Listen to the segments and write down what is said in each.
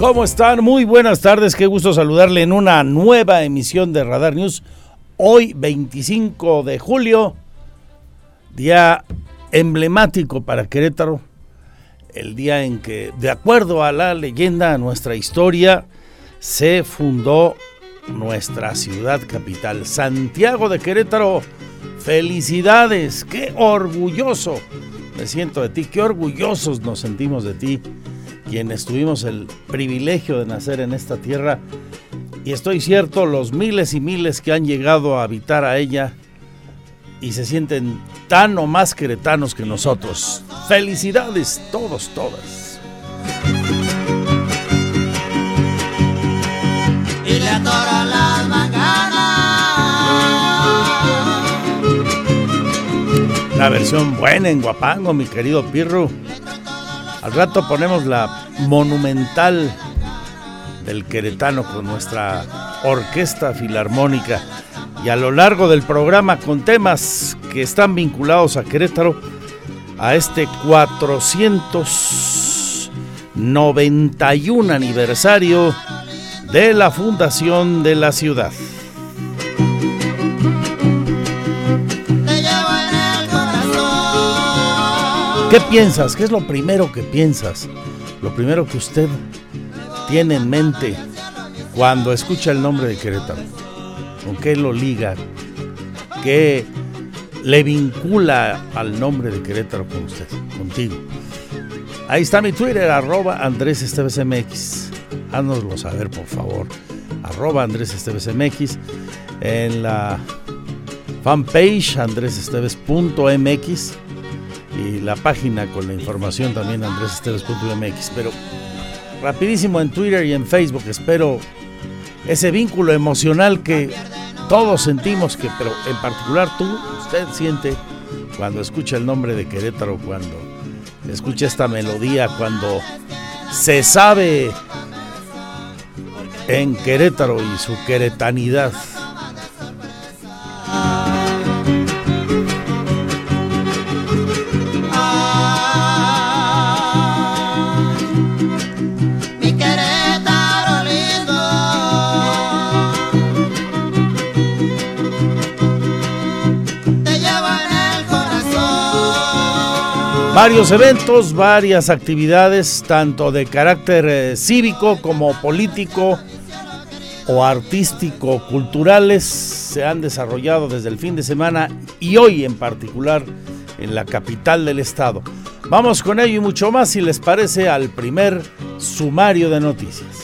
¿Cómo están? Muy buenas tardes, qué gusto saludarle en una nueva emisión de Radar News. Hoy 25 de julio, día emblemático para Querétaro, el día en que, de acuerdo a la leyenda, a nuestra historia, se fundó nuestra ciudad capital, Santiago de Querétaro. Felicidades, qué orgulloso me siento de ti, qué orgullosos nos sentimos de ti quienes tuvimos el privilegio de nacer en esta tierra y estoy cierto los miles y miles que han llegado a habitar a ella y se sienten tan o más queretanos que nosotros. Felicidades todos, todas. Y le las La versión buena en Guapango, mi querido Pirro. Al rato ponemos la monumental del Queretano con nuestra orquesta filarmónica y a lo largo del programa con temas que están vinculados a Querétaro a este 491 aniversario de la fundación de la ciudad. ¿Qué piensas? ¿Qué es lo primero que piensas? Lo primero que usted tiene en mente cuando escucha el nombre de Querétaro. ¿Con qué lo liga? ¿Qué le vincula al nombre de Querétaro con usted, contigo? Ahí está mi Twitter, arroba Andrés Esteves MX. Saber, por favor. Arroba Andrés Esteves MX. En la fanpage andresesteves.mx y la página con la información también andresesteves.mx. Pero rapidísimo en Twitter y en Facebook, espero ese vínculo emocional que todos sentimos, que, pero en particular tú, usted siente cuando escucha el nombre de Querétaro, cuando escucha esta melodía, cuando se sabe en Querétaro y su queretanidad. Varios eventos, varias actividades, tanto de carácter eh, cívico como político o artístico, culturales, se han desarrollado desde el fin de semana y hoy en particular en la capital del estado. Vamos con ello y mucho más si les parece al primer sumario de noticias.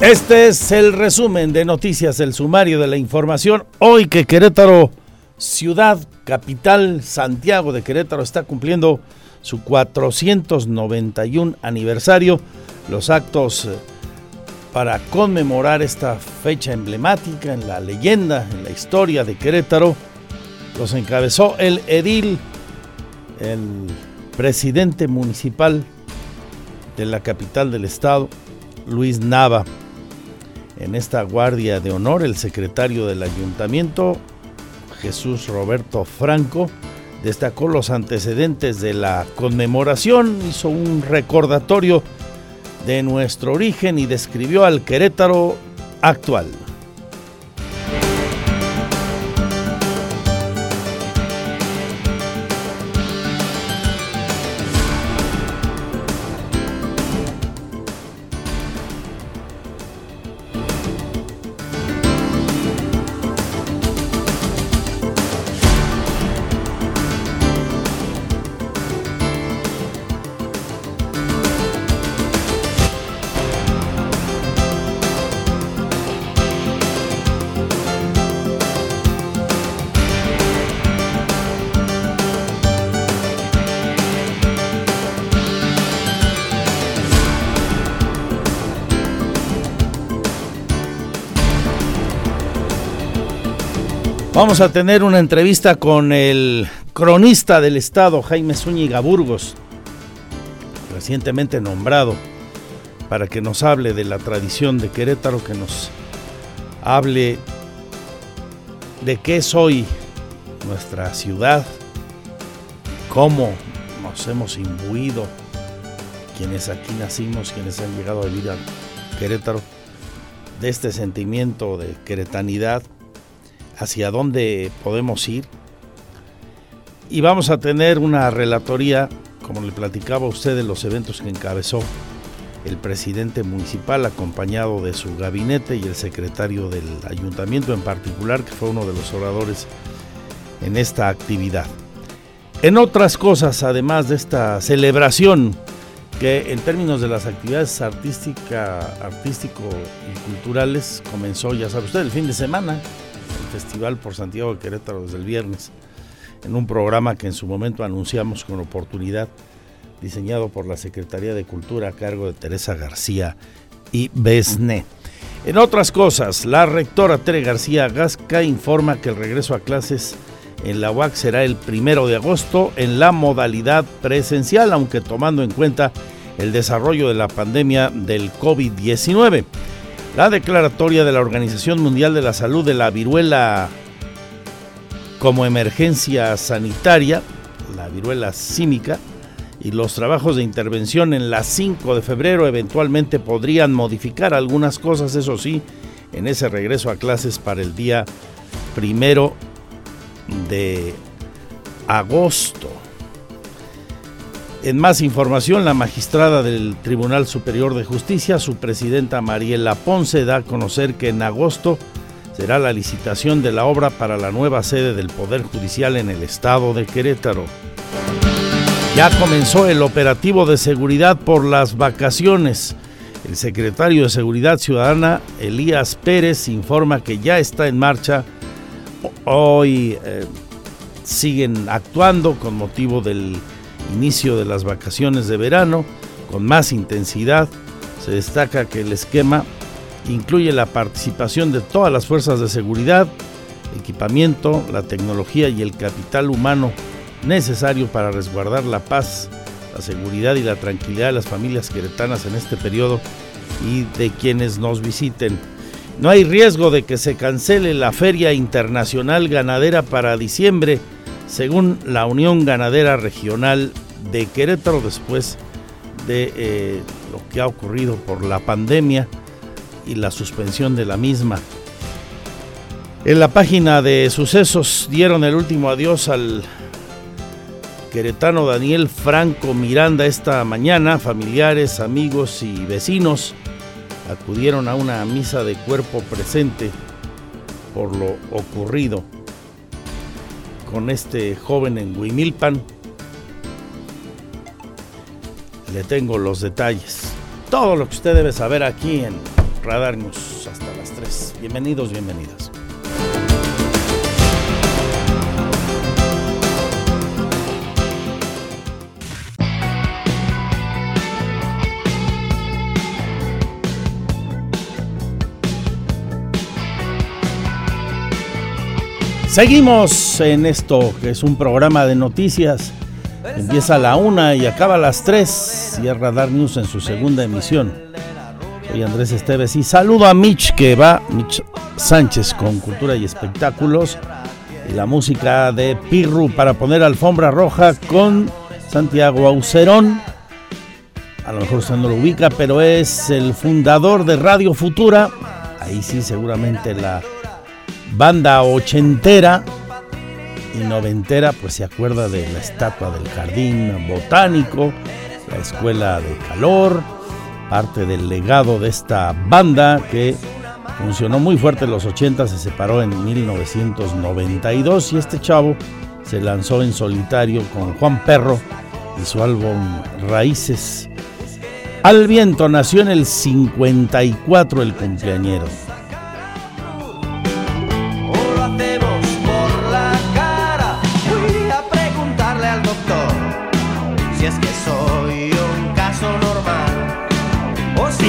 Este es el resumen de noticias, el sumario de la información. Hoy que Querétaro, ciudad capital, Santiago de Querétaro, está cumpliendo su 491 aniversario. Los actos eh, para conmemorar esta fecha emblemática en la leyenda, en la historia de Querétaro, los encabezó el edil, el presidente municipal de la capital del estado, Luis Nava. En esta guardia de honor, el secretario del ayuntamiento, Jesús Roberto Franco, destacó los antecedentes de la conmemoración, hizo un recordatorio de nuestro origen y describió al Querétaro actual. Vamos a tener una entrevista con el cronista del Estado, Jaime Zúñiga Burgos, recientemente nombrado, para que nos hable de la tradición de Querétaro, que nos hable de qué es hoy nuestra ciudad, cómo nos hemos imbuido quienes aquí nacimos, quienes han llegado a vivir a Querétaro, de este sentimiento de queretanidad, hacia dónde podemos ir. Y vamos a tener una relatoría, como le platicaba a usted, de los eventos que encabezó el presidente municipal, acompañado de su gabinete y el secretario del ayuntamiento en particular, que fue uno de los oradores en esta actividad. En otras cosas, además de esta celebración, que en términos de las actividades artística, artístico y culturales comenzó, ya sabe usted, el fin de semana, Festival por Santiago de Querétaro desde el viernes, en un programa que en su momento anunciamos con oportunidad, diseñado por la Secretaría de Cultura a cargo de Teresa García y Besné. En otras cosas, la rectora Tere García Gasca informa que el regreso a clases en la UAC será el primero de agosto en la modalidad presencial, aunque tomando en cuenta el desarrollo de la pandemia del COVID-19. La declaratoria de la Organización Mundial de la Salud de la viruela como emergencia sanitaria, la viruela símica, y los trabajos de intervención en la 5 de febrero eventualmente podrían modificar algunas cosas, eso sí, en ese regreso a clases para el día primero de agosto. En más información, la magistrada del Tribunal Superior de Justicia, su presidenta Mariela Ponce, da a conocer que en agosto será la licitación de la obra para la nueva sede del Poder Judicial en el estado de Querétaro. Ya comenzó el operativo de seguridad por las vacaciones. El secretario de Seguridad Ciudadana, Elías Pérez, informa que ya está en marcha hoy eh, siguen actuando con motivo del inicio de las vacaciones de verano con más intensidad. Se destaca que el esquema incluye la participación de todas las fuerzas de seguridad, equipamiento, la tecnología y el capital humano necesario para resguardar la paz, la seguridad y la tranquilidad de las familias queretanas en este periodo y de quienes nos visiten. No hay riesgo de que se cancele la Feria Internacional Ganadera para diciembre, según la Unión Ganadera Regional de Querétaro, después de eh, lo que ha ocurrido por la pandemia y la suspensión de la misma. En la página de sucesos dieron el último adiós al queretano Daniel Franco Miranda esta mañana, familiares, amigos y vecinos acudieron a una misa de cuerpo presente por lo ocurrido con este joven en Huimilpan. Le tengo los detalles. Todo lo que usted debe saber aquí en Radar News hasta las 3. Bienvenidos, bienvenidas. Seguimos en esto que es un programa de noticias. Empieza a la una y acaba a las tres. Cierra Dar News en su segunda emisión. Soy Andrés Esteves y saludo a Mitch que va, Mitch Sánchez con Cultura y Espectáculos. Y la música de Pirru para poner alfombra roja con Santiago Aucerón. A lo mejor usted no lo ubica, pero es el fundador de Radio Futura. Ahí sí, seguramente la banda ochentera y noventera, pues se acuerda de la estatua del jardín botánico, la escuela de calor, parte del legado de esta banda que funcionó muy fuerte en los 80, se separó en 1992 y este chavo se lanzó en solitario con Juan Perro y su álbum Raíces. Al viento nació en el 54 el cumpleañero.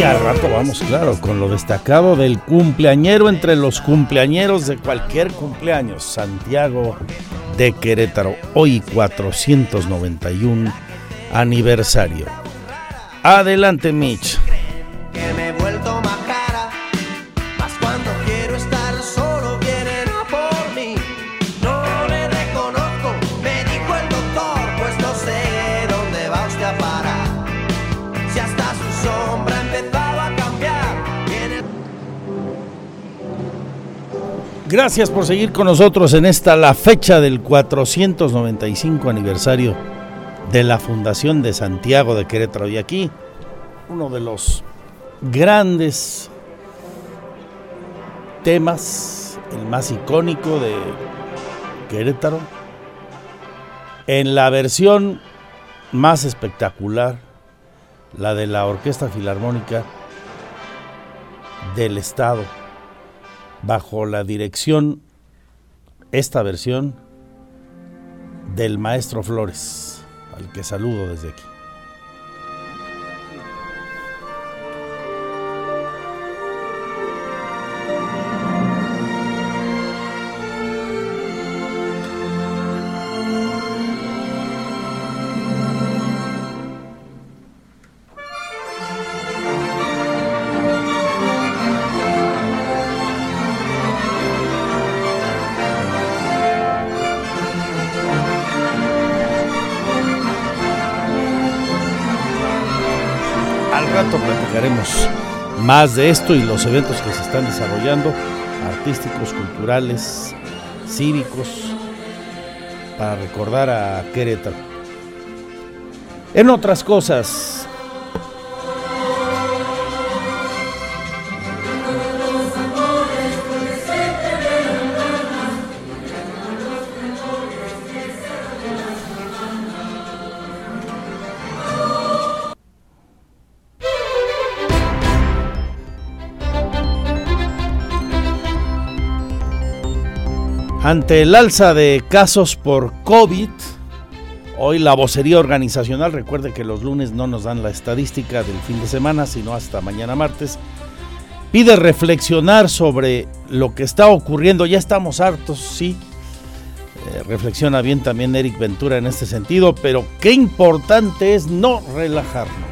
Al rato vamos, claro, con lo destacado del cumpleañero entre los cumpleañeros de cualquier cumpleaños. Santiago de Querétaro, hoy 491 aniversario. Adelante, Mitch. Gracias por seguir con nosotros en esta la fecha del 495 aniversario de la Fundación de Santiago de Querétaro. Y aquí uno de los grandes temas, el más icónico de Querétaro, en la versión más espectacular, la de la Orquesta Filarmónica del Estado bajo la dirección, esta versión, del maestro Flores, al que saludo desde aquí. Más de esto y los eventos que se están desarrollando, artísticos, culturales, cívicos, para recordar a Querétaro. En otras cosas, Ante el alza de casos por COVID, hoy la vocería organizacional, recuerde que los lunes no nos dan la estadística del fin de semana, sino hasta mañana martes, pide reflexionar sobre lo que está ocurriendo. Ya estamos hartos, sí. Eh, reflexiona bien también Eric Ventura en este sentido, pero qué importante es no relajarnos.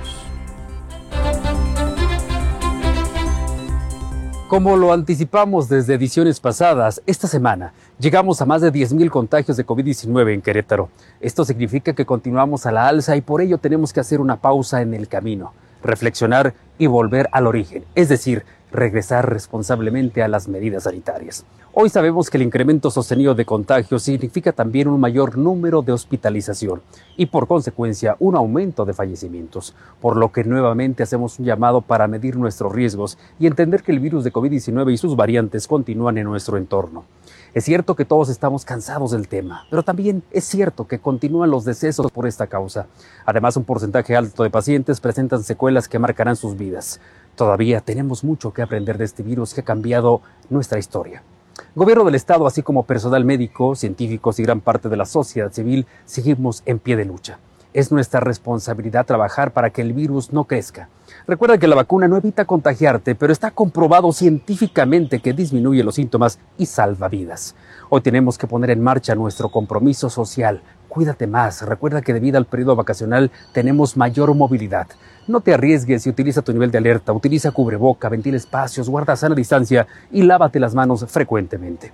Como lo anticipamos desde ediciones pasadas, esta semana llegamos a más de 10.000 contagios de COVID-19 en Querétaro. Esto significa que continuamos a la alza y por ello tenemos que hacer una pausa en el camino, reflexionar y volver al origen, es decir, regresar responsablemente a las medidas sanitarias. Hoy sabemos que el incremento sostenido de contagios significa también un mayor número de hospitalización y por consecuencia un aumento de fallecimientos, por lo que nuevamente hacemos un llamado para medir nuestros riesgos y entender que el virus de COVID-19 y sus variantes continúan en nuestro entorno. Es cierto que todos estamos cansados del tema, pero también es cierto que continúan los decesos por esta causa. Además, un porcentaje alto de pacientes presentan secuelas que marcarán sus vidas. Todavía tenemos mucho que aprender de este virus que ha cambiado nuestra historia. Gobierno del Estado, así como personal médico, científicos y gran parte de la sociedad civil, seguimos en pie de lucha. Es nuestra responsabilidad trabajar para que el virus no crezca. Recuerda que la vacuna no evita contagiarte, pero está comprobado científicamente que disminuye los síntomas y salva vidas. Hoy tenemos que poner en marcha nuestro compromiso social. Cuídate más. Recuerda que debido al periodo vacacional tenemos mayor movilidad. No te arriesgues y utiliza tu nivel de alerta, utiliza cubreboca, ventila espacios, guarda sana distancia y lávate las manos frecuentemente.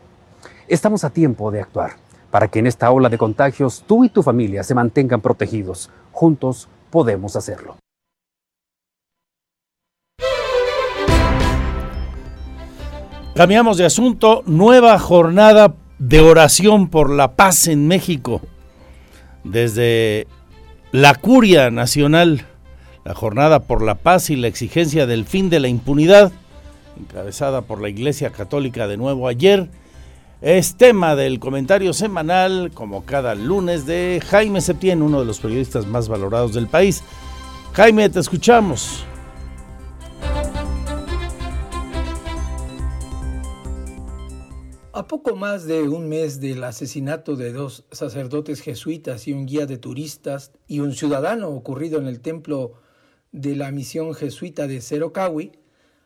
Estamos a tiempo de actuar para que en esta ola de contagios tú y tu familia se mantengan protegidos. Juntos podemos hacerlo. Cambiamos de asunto, nueva jornada de oración por la paz en México. Desde la Curia Nacional la jornada por la paz y la exigencia del fin de la impunidad, encabezada por la Iglesia Católica de nuevo ayer, es tema del comentario semanal, como cada lunes, de Jaime Septién, uno de los periodistas más valorados del país. Jaime, te escuchamos. A poco más de un mes del asesinato de dos sacerdotes jesuitas y un guía de turistas y un ciudadano ocurrido en el templo de la misión jesuita de Cerocawi,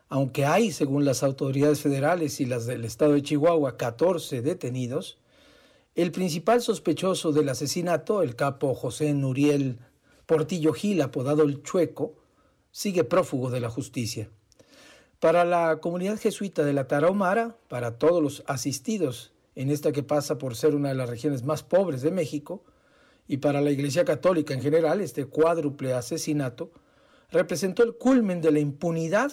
aunque hay, según las autoridades federales y las del estado de Chihuahua, 14 detenidos, el principal sospechoso del asesinato, el capo José Nuriel Portillo Gil, apodado el Chueco, sigue prófugo de la justicia. Para la comunidad jesuita de la Tarahumara, para todos los asistidos en esta que pasa por ser una de las regiones más pobres de México, y para la Iglesia Católica en general, este cuádruple asesinato representó el culmen de la impunidad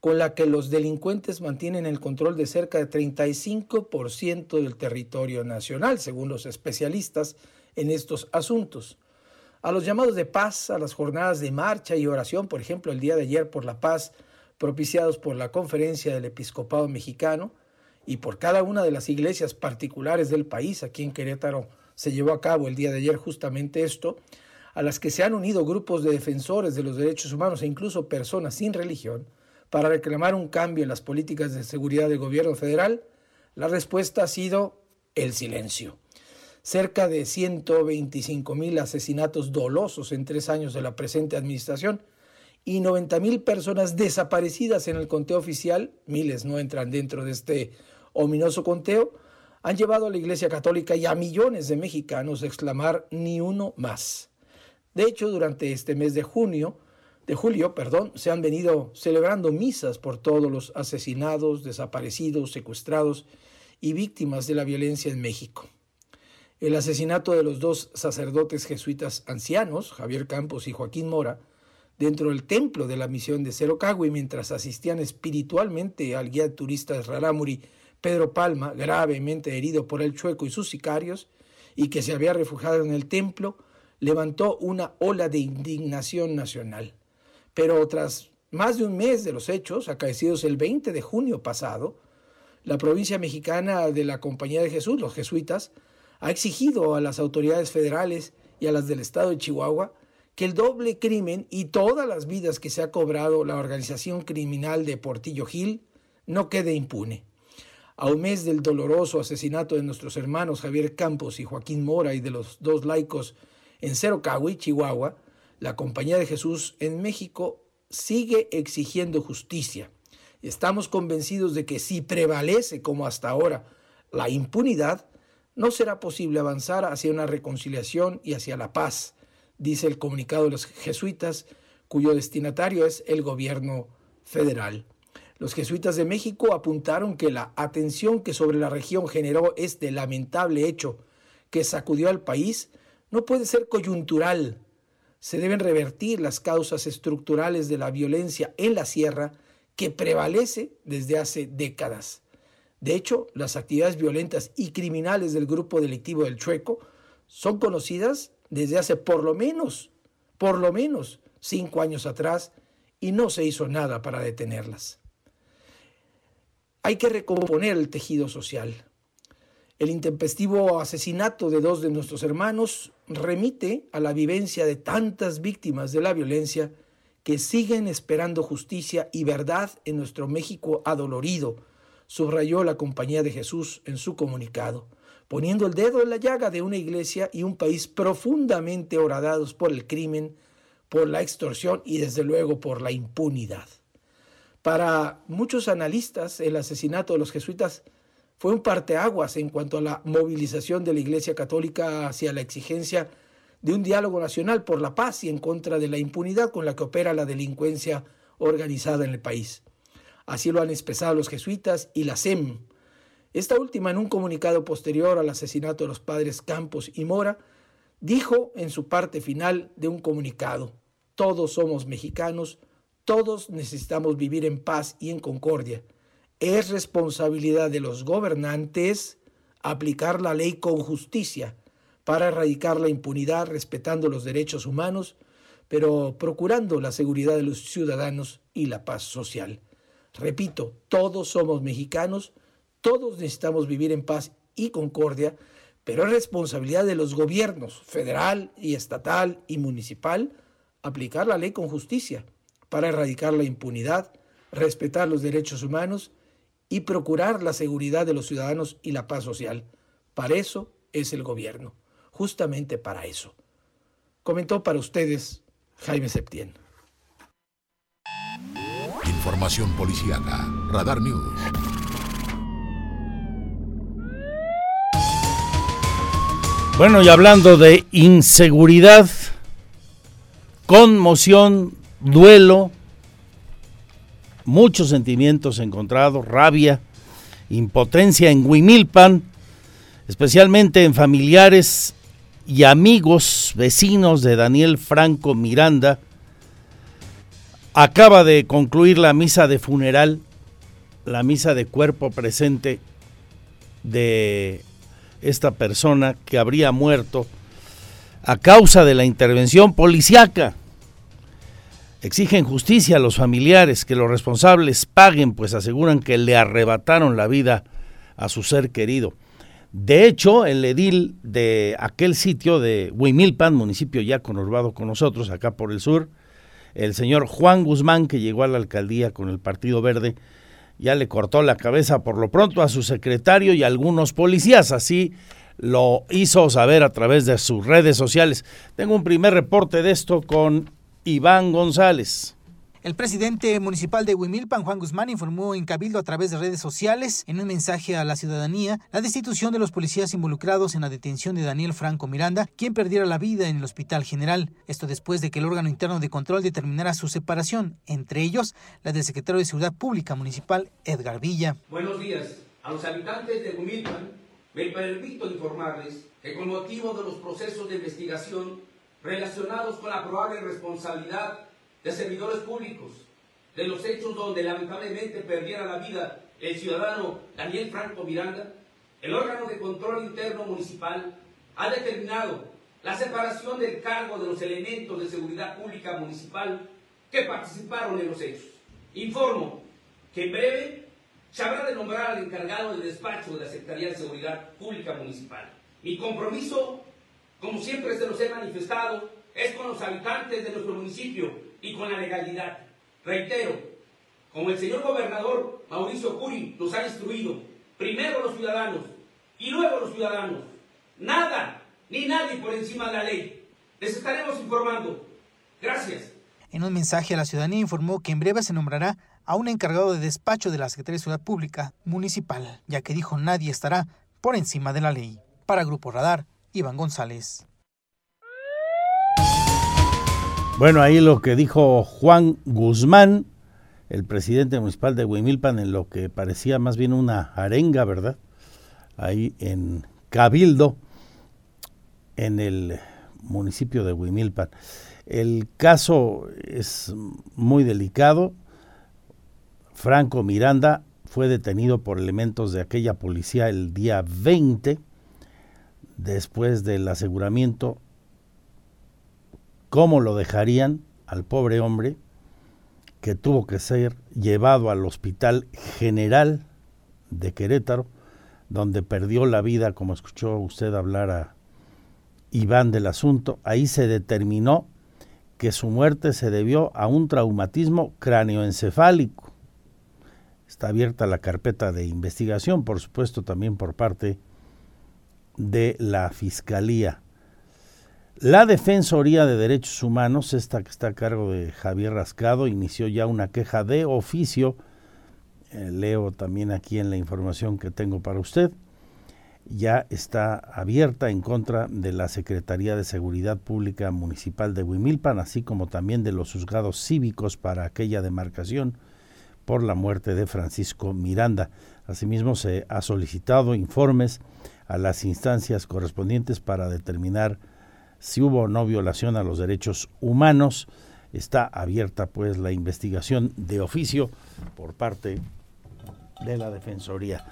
con la que los delincuentes mantienen el control de cerca de 35% del territorio nacional, según los especialistas en estos asuntos. A los llamados de paz, a las jornadas de marcha y oración, por ejemplo, el día de ayer por la paz, propiciados por la Conferencia del Episcopado Mexicano y por cada una de las iglesias particulares del país, aquí en Querétaro se llevó a cabo el día de ayer justamente esto, a las que se han unido grupos de defensores de los derechos humanos e incluso personas sin religión, para reclamar un cambio en las políticas de seguridad del gobierno federal, la respuesta ha sido el silencio. Cerca de 125 mil asesinatos dolosos en tres años de la presente administración y 90 mil personas desaparecidas en el conteo oficial, miles no entran dentro de este ominoso conteo, han llevado a la Iglesia Católica y a millones de mexicanos a exclamar ni uno más. De hecho, durante este mes de junio, de julio, perdón, se han venido celebrando misas por todos los asesinados, desaparecidos, secuestrados y víctimas de la violencia en México. El asesinato de los dos sacerdotes jesuitas ancianos, Javier Campos y Joaquín Mora, dentro del templo de la misión de Cerocagui mientras asistían espiritualmente al guía turista Rarámuri, Pedro Palma, gravemente herido por el chueco y sus sicarios, y que se había refugiado en el templo, levantó una ola de indignación nacional. Pero tras más de un mes de los hechos, acaecidos el 20 de junio pasado, la provincia mexicana de la Compañía de Jesús, los jesuitas, ha exigido a las autoridades federales y a las del estado de Chihuahua que el doble crimen y todas las vidas que se ha cobrado la organización criminal de Portillo Gil no quede impune. A un mes del doloroso asesinato de nuestros hermanos Javier Campos y Joaquín Mora y de los dos laicos en Cerocahui, Chihuahua, la Compañía de Jesús en México sigue exigiendo justicia. Estamos convencidos de que si prevalece como hasta ahora la impunidad, no será posible avanzar hacia una reconciliación y hacia la paz, dice el comunicado de los jesuitas, cuyo destinatario es el gobierno federal. Los jesuitas de México apuntaron que la atención que sobre la región generó este lamentable hecho que sacudió al país no puede ser coyuntural, se deben revertir las causas estructurales de la violencia en la sierra que prevalece desde hace décadas. De hecho, las actividades violentas y criminales del grupo delictivo del Chueco son conocidas desde hace por lo menos, por lo menos cinco años atrás y no se hizo nada para detenerlas. Hay que recomponer el tejido social. El intempestivo asesinato de dos de nuestros hermanos remite a la vivencia de tantas víctimas de la violencia que siguen esperando justicia y verdad en nuestro México adolorido, subrayó la Compañía de Jesús en su comunicado, poniendo el dedo en la llaga de una iglesia y un país profundamente horadados por el crimen, por la extorsión y desde luego por la impunidad. Para muchos analistas, el asesinato de los jesuitas fue un parteaguas en cuanto a la movilización de la Iglesia Católica hacia la exigencia de un diálogo nacional por la paz y en contra de la impunidad con la que opera la delincuencia organizada en el país. Así lo han expresado los jesuitas y la SEM. Esta última, en un comunicado posterior al asesinato de los padres Campos y Mora, dijo en su parte final de un comunicado, todos somos mexicanos, todos necesitamos vivir en paz y en concordia. Es responsabilidad de los gobernantes aplicar la ley con justicia para erradicar la impunidad respetando los derechos humanos, pero procurando la seguridad de los ciudadanos y la paz social. Repito, todos somos mexicanos, todos necesitamos vivir en paz y concordia, pero es responsabilidad de los gobiernos federal y estatal y municipal aplicar la ley con justicia para erradicar la impunidad, respetar los derechos humanos y procurar la seguridad de los ciudadanos y la paz social. Para eso es el gobierno, justamente para eso. Comentó para ustedes Jaime Septién. Información policíaca, Radar News. Bueno, y hablando de inseguridad, conmoción, duelo, muchos sentimientos encontrados, rabia, impotencia en Huimilpan, especialmente en familiares y amigos vecinos de Daniel Franco Miranda, Acaba de concluir la misa de funeral, la misa de cuerpo presente de esta persona que habría muerto a causa de la intervención policiaca. Exigen justicia a los familiares, que los responsables paguen, pues aseguran que le arrebataron la vida a su ser querido. De hecho, el edil de aquel sitio de Huimilpan, municipio ya conurbado con nosotros, acá por el sur, el señor Juan Guzmán, que llegó a la alcaldía con el Partido Verde, ya le cortó la cabeza por lo pronto a su secretario y a algunos policías. Así lo hizo saber a través de sus redes sociales. Tengo un primer reporte de esto con Iván González. El presidente municipal de Huimilpan, Juan Guzmán, informó en Cabildo a través de redes sociales, en un mensaje a la ciudadanía, la destitución de los policías involucrados en la detención de Daniel Franco Miranda, quien perdiera la vida en el Hospital General. Esto después de que el órgano interno de control determinara su separación, entre ellos la del secretario de Seguridad Pública Municipal, Edgar Villa. Buenos días. A los habitantes de Huimilpan, me permito informarles que con motivo de los procesos de investigación relacionados con la probable responsabilidad de servidores públicos, de los hechos donde lamentablemente perdiera la vida el ciudadano Daniel Franco Miranda, el órgano de control interno municipal ha determinado la separación del cargo de los elementos de seguridad pública municipal que participaron en los hechos. Informo que en breve se habrá de nombrar al encargado del despacho de la Secretaría de Seguridad Pública Municipal. Mi compromiso, como siempre se los he manifestado, es con los habitantes de nuestro municipio y con la legalidad. Reitero, como el señor gobernador Mauricio Curi nos ha instruido, primero los ciudadanos y luego los ciudadanos. Nada ni nadie por encima de la ley. Les estaremos informando. Gracias. En un mensaje a la ciudadanía informó que en breve se nombrará a un encargado de despacho de la Secretaría de Ciudad Pública Municipal, ya que dijo nadie estará por encima de la ley. Para Grupo Radar, Iván González. Bueno, ahí lo que dijo Juan Guzmán, el presidente municipal de Huimilpan, en lo que parecía más bien una arenga, ¿verdad? Ahí en Cabildo, en el municipio de Huimilpan. El caso es muy delicado. Franco Miranda fue detenido por elementos de aquella policía el día 20, después del aseguramiento cómo lo dejarían al pobre hombre que tuvo que ser llevado al Hospital General de Querétaro, donde perdió la vida, como escuchó usted hablar a Iván del asunto. Ahí se determinó que su muerte se debió a un traumatismo cráneoencefálico. Está abierta la carpeta de investigación, por supuesto, también por parte de la Fiscalía. La Defensoría de Derechos Humanos, esta que está a cargo de Javier Rascado, inició ya una queja de oficio. Eh, leo también aquí en la información que tengo para usted. Ya está abierta en contra de la Secretaría de Seguridad Pública Municipal de Huimilpan, así como también de los juzgados cívicos para aquella demarcación por la muerte de Francisco Miranda. Asimismo, se ha solicitado informes a las instancias correspondientes para determinar si hubo o no violación a los derechos humanos. Está abierta pues la investigación de oficio por parte de la Defensoría.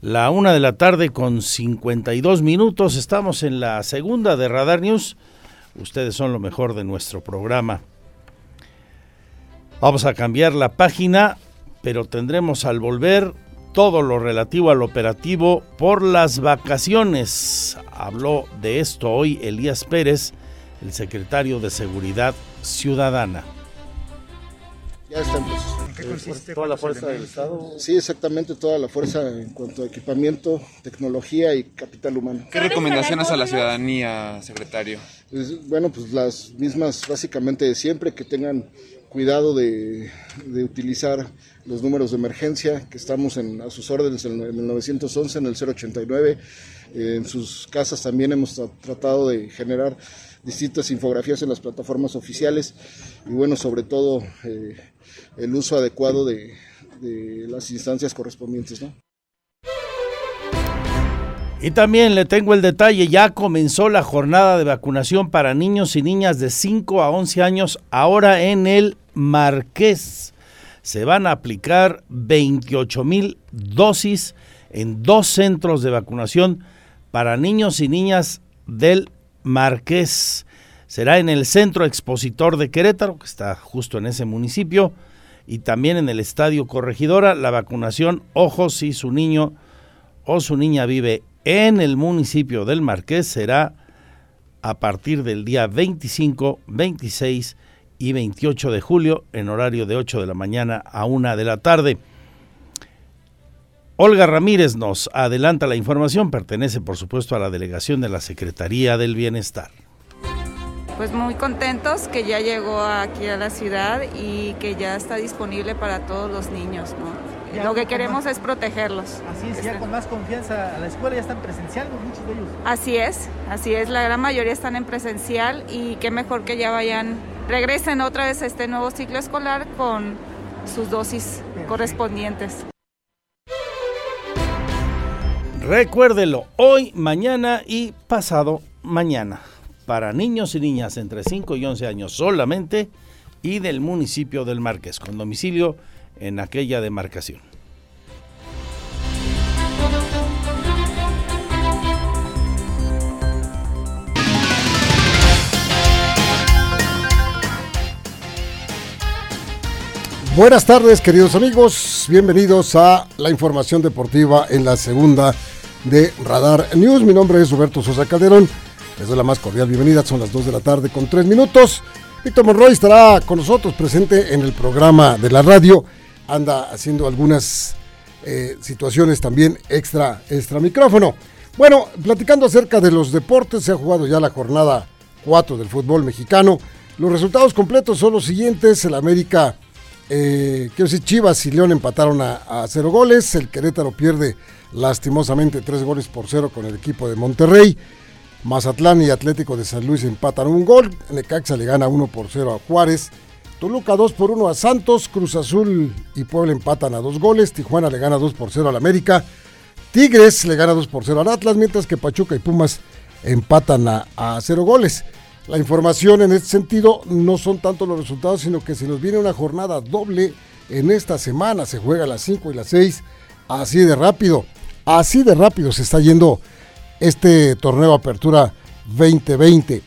La una de la tarde con 52 minutos, estamos en la segunda de Radar News. Ustedes son lo mejor de nuestro programa. Vamos a cambiar la página, pero tendremos al volver todo lo relativo al operativo por las vacaciones. Habló de esto hoy Elías Pérez, el secretario de Seguridad Ciudadana. Ya estamos. ¿En qué consiste? ¿Toda la fuerza del Estado? Sí, exactamente, toda la fuerza en cuanto a equipamiento, tecnología y capital humano. ¿Qué recomendaciones a la ciudadanía, secretario? Pues, bueno, pues las mismas básicamente de siempre, que tengan cuidado de, de utilizar los números de emergencia, que estamos a sus órdenes en el 911, en el 089. en sus casas también hemos tratado de generar distintas infografías en las plataformas oficiales y bueno, sobre todo eh, el uso adecuado de, de las instancias correspondientes. ¿no? Y también le tengo el detalle, ya comenzó la jornada de vacunación para niños y niñas de 5 a 11 años ahora en el Marqués. Se van a aplicar 28 mil dosis en dos centros de vacunación para niños y niñas del Marqués. Será en el Centro Expositor de Querétaro, que está justo en ese municipio, y también en el Estadio Corregidora. La vacunación, ojo, si su niño o su niña vive en el municipio del Marqués será a partir del día 25, 26 y 28 de julio en horario de 8 de la mañana a 1 de la tarde. Olga Ramírez nos adelanta la información, pertenece por supuesto a la delegación de la Secretaría del Bienestar. Pues muy contentos que ya llegó aquí a la ciudad y que ya está disponible para todos los niños, ¿no? Lo que queremos es protegerlos. Así es, ya con más confianza a la escuela ya están presencial, muchos de ellos. Así es, así es, la gran mayoría están en presencial y qué mejor que ya vayan, regresen otra vez a este nuevo ciclo escolar con sus dosis correspondientes. Recuérdelo, hoy, mañana y pasado mañana. Para niños y niñas entre 5 y 11 años solamente y del municipio del Marqués, con domicilio en aquella demarcación. Buenas tardes, queridos amigos. Bienvenidos a la información deportiva en la segunda de Radar News. Mi nombre es Roberto Sosa Calderón. Les doy la más cordial bienvenida. Son las 2 de la tarde con 3 minutos. Víctor Monroy estará con nosotros presente en el programa de la radio anda haciendo algunas eh, situaciones también extra, extra micrófono. Bueno, platicando acerca de los deportes, se ha jugado ya la jornada 4 del fútbol mexicano. Los resultados completos son los siguientes. El América, eh, quiero decir, Chivas y León empataron a, cero goles. El Querétaro pierde lastimosamente tres goles por cero con el equipo de Monterrey. Mazatlán y Atlético de San Luis empatan un gol. Necaxa le gana 1 por 0 a Juárez. Toluca 2 por 1 a Santos, Cruz Azul y Puebla empatan a dos goles, Tijuana le gana 2 por 0 al América, Tigres le gana 2 por 0 al Atlas, mientras que Pachuca y Pumas empatan a, a 0 goles. La información en este sentido no son tanto los resultados, sino que se nos viene una jornada doble en esta semana. Se juega a las 5 y las 6, así de rápido. Así de rápido se está yendo este torneo Apertura 2020.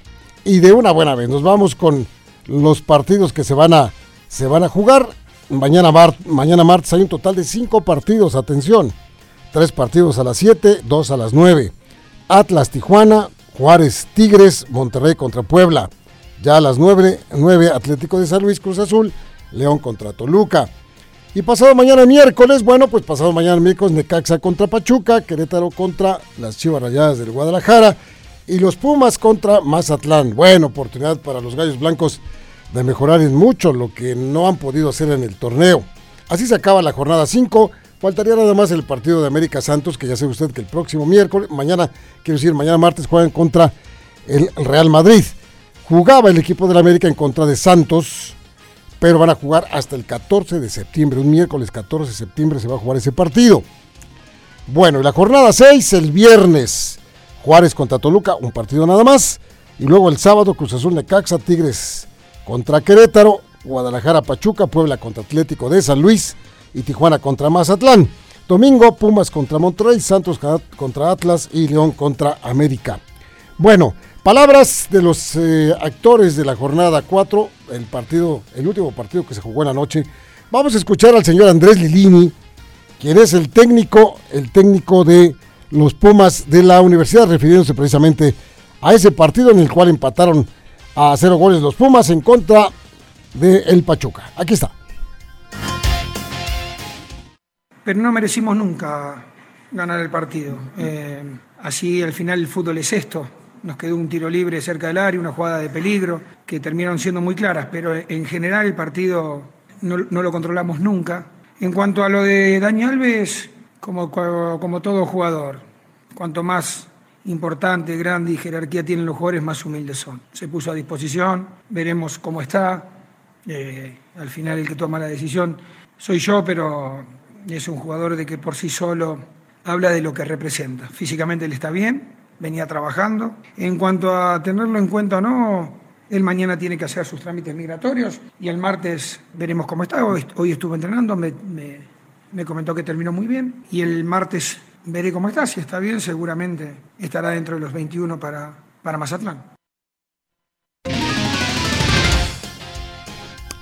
Y de una buena vez, nos vamos con los partidos que se van a, se van a jugar. Mañana, mañana martes hay un total de cinco partidos, atención. Tres partidos a las 7, dos a las 9. Atlas Tijuana, Juárez Tigres, Monterrey contra Puebla. Ya a las 9, 9 Atlético de San Luis Cruz Azul, León contra Toluca. Y pasado mañana miércoles, bueno, pues pasado mañana miércoles Necaxa contra Pachuca, Querétaro contra las Chivas Rayadas del Guadalajara y los Pumas contra Mazatlán. Buena oportunidad para los Gallos Blancos de mejorar en mucho lo que no han podido hacer en el torneo. Así se acaba la jornada 5. Faltaría nada más el partido de América Santos, que ya sabe usted que el próximo miércoles, mañana, quiero decir, mañana martes juegan contra el Real Madrid. Jugaba el equipo del América en contra de Santos, pero van a jugar hasta el 14 de septiembre. Un miércoles 14 de septiembre se va a jugar ese partido. Bueno, y la jornada 6, el viernes, Juárez contra Toluca, un partido nada más. Y luego el sábado, Cruz Azul Necaxa, Tigres contra Querétaro, Guadalajara Pachuca, Puebla contra Atlético de San Luis y Tijuana contra Mazatlán. Domingo, Pumas contra Monterrey, Santos contra Atlas y León contra América. Bueno, palabras de los eh, actores de la jornada 4, el partido, el último partido que se jugó en la noche. Vamos a escuchar al señor Andrés Lilini, quien es el técnico, el técnico de los Pumas de la universidad, refiriéndose precisamente a ese partido en el cual empataron a cero goles los Pumas en contra de el Pachuca. Aquí está. Pero no merecimos nunca ganar el partido. Eh, así al final el fútbol es esto. Nos quedó un tiro libre cerca del área, una jugada de peligro, que terminaron siendo muy claras, pero en general el partido no, no lo controlamos nunca. En cuanto a lo de Dani Alves, como, como todo jugador, cuanto más importante, grande y jerarquía tienen los jugadores, más humildes son. Se puso a disposición, veremos cómo está. Eh, al final el que toma la decisión soy yo, pero es un jugador de que por sí solo habla de lo que representa. Físicamente él está bien, venía trabajando. En cuanto a tenerlo en cuenta o no, él mañana tiene que hacer sus trámites migratorios y el martes veremos cómo está. Hoy, hoy estuvo entrenando, me, me, me comentó que terminó muy bien y el martes veré cómo está. Si está bien, seguramente estará dentro de los 21 para, para Mazatlán.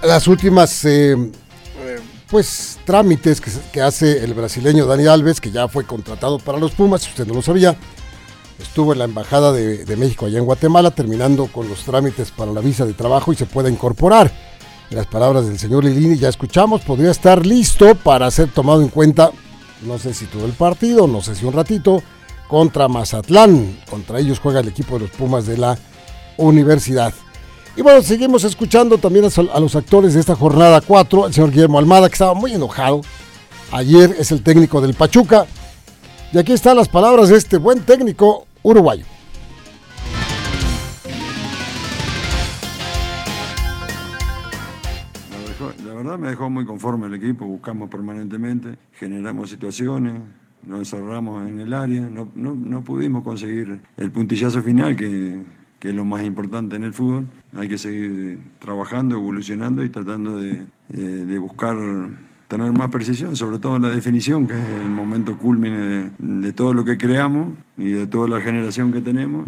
Las últimas eh, pues trámites que, que, hace el brasileño Dani Alves, que ya fue contratado para los Pumas, si usted no lo sabía, estuvo en la Embajada de, México allá en Guatemala, terminando con los trámites para la visa de trabajo y se puede incorporar. Las palabras del señor Lilini ya escuchamos, podría estar listo para ser tomado en cuenta, no sé si todo el partido, no sé si un ratito, contra Mazatlán. Contra ellos juega el equipo de los Pumas de la universidad. Y bueno, seguimos escuchando también a los actores de esta jornada 4, el señor Guillermo Almada, que estaba muy enojado. Ayer es el técnico del Pachuca. Y aquí están las palabras de este buen técnico uruguayo. La verdad me dejó muy conforme el equipo, buscamos permanentemente, generamos situaciones, nos encerramos en el área, no, no, no pudimos conseguir el puntillazo final que, que es lo más importante en el fútbol. Hay que seguir trabajando, evolucionando y tratando de, de, de buscar tener más precisión, sobre todo en la definición, que es el momento culmine de, de, todo lo que creamos y de toda la generación que tenemos.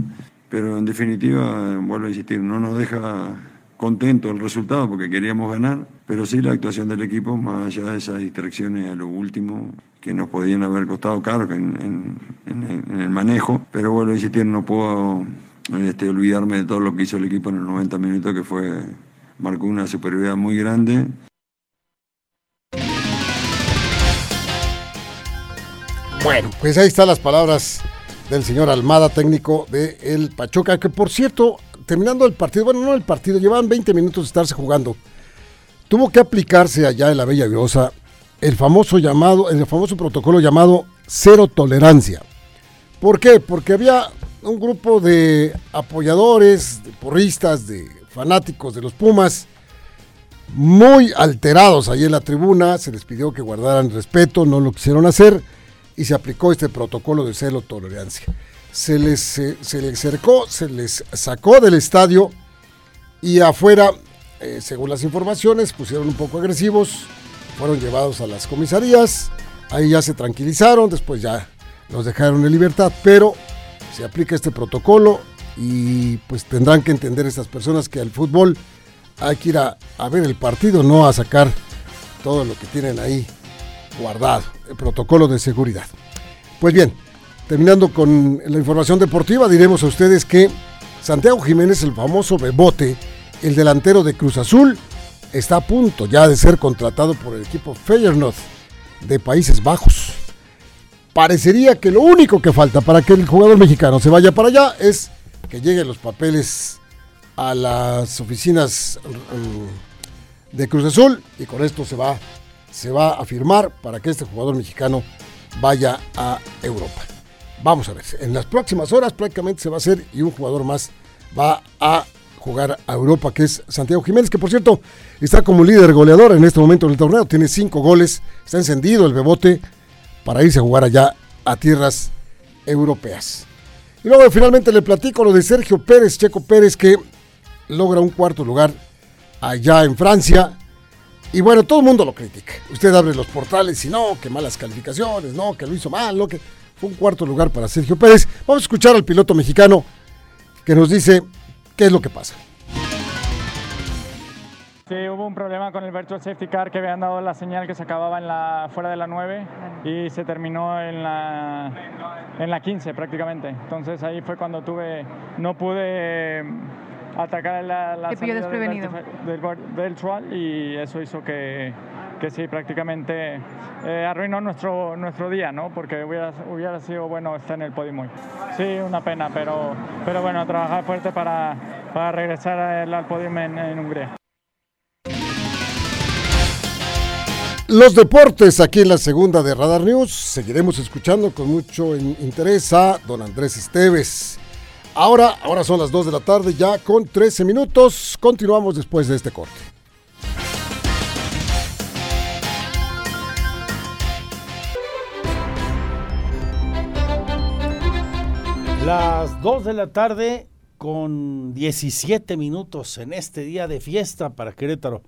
Pero en definitiva, vuelvo a insistir, no nos deja contento el resultado porque queríamos ganar, pero sí la actuación del equipo, más allá de esas distracciones a lo último que nos podían haber costado caro en, en, en el manejo. Pero vuelvo a insistir, no puedo este, olvidarme de todo lo que hizo el equipo en los 90 minutos, que fue marcó una superioridad muy grande. Bueno, pues ahí están las palabras del señor Almada, técnico de el Pachuca, que por cierto, terminando el partido, bueno, no el partido, llevaban 20 minutos de estarse jugando. Tuvo que aplicarse allá en la Bella Viosa el famoso llamado, el famoso protocolo llamado cero tolerancia. ¿Por qué? Porque había un grupo de apoyadores, de porristas, de fanáticos de los Pumas, muy alterados ahí en la tribuna, se les pidió que guardaran respeto, no lo quisieron hacer y se aplicó este protocolo de celo tolerancia. Se les, se, se les cercó, se les sacó del estadio y afuera, eh, según las informaciones, pusieron un poco agresivos, fueron llevados a las comisarías, ahí ya se tranquilizaron, después ya los dejaron en libertad, pero se aplica este protocolo y pues tendrán que entender estas personas que al fútbol hay que ir a, a, ver el partido, no a sacar todo lo que tienen ahí guardado, el protocolo de seguridad. Pues bien, terminando con la información deportiva, diremos a ustedes que Santiago Jiménez, el famoso Bebote, el delantero de Cruz Azul, está a punto ya de ser contratado por el equipo Feyenoord de Países Bajos parecería que lo único que falta para que el jugador mexicano se vaya para allá es que lleguen los papeles a las oficinas de Cruz Azul y con esto se va, se va a firmar para que este jugador mexicano vaya a Europa. Vamos a ver, en las próximas horas prácticamente se va a hacer y un jugador más va a jugar a Europa, que es Santiago Jiménez, que por cierto está como líder goleador en este momento del torneo, tiene cinco goles, está encendido el bebote, para irse a jugar allá a tierras europeas. Y luego finalmente le platico lo de Sergio Pérez, Checo Pérez, que logra un cuarto lugar allá en Francia. Y bueno, todo el mundo lo critica. Usted abre los portales y no, que malas calificaciones, no, que lo hizo mal, lo que fue un cuarto lugar para Sergio Pérez. Vamos a escuchar al piloto mexicano que nos dice qué es lo que pasa. Un problema con el Virtual Safety Car que habían dado la señal que se acababa en la, fuera de la 9 y se terminó en la, en la 15 prácticamente. Entonces ahí fue cuando tuve, no pude atacar la, la salida desprevenido. del, del virtual y eso hizo que, que sí, prácticamente eh, arruinó nuestro, nuestro día, ¿no? Porque hubiera, hubiera sido bueno estar en el podio hoy. Sí, una pena, pero, pero bueno, trabajar fuerte para, para regresar al, podio en, en Hungría. Los deportes aquí en la segunda de Radar News. Seguiremos escuchando con mucho interés a don Andrés Esteves. Ahora, ahora son las 2 de la tarde ya con 13 minutos. Continuamos después de este corte. Las 2 de la tarde con 17 minutos en este día de fiesta para Querétaro.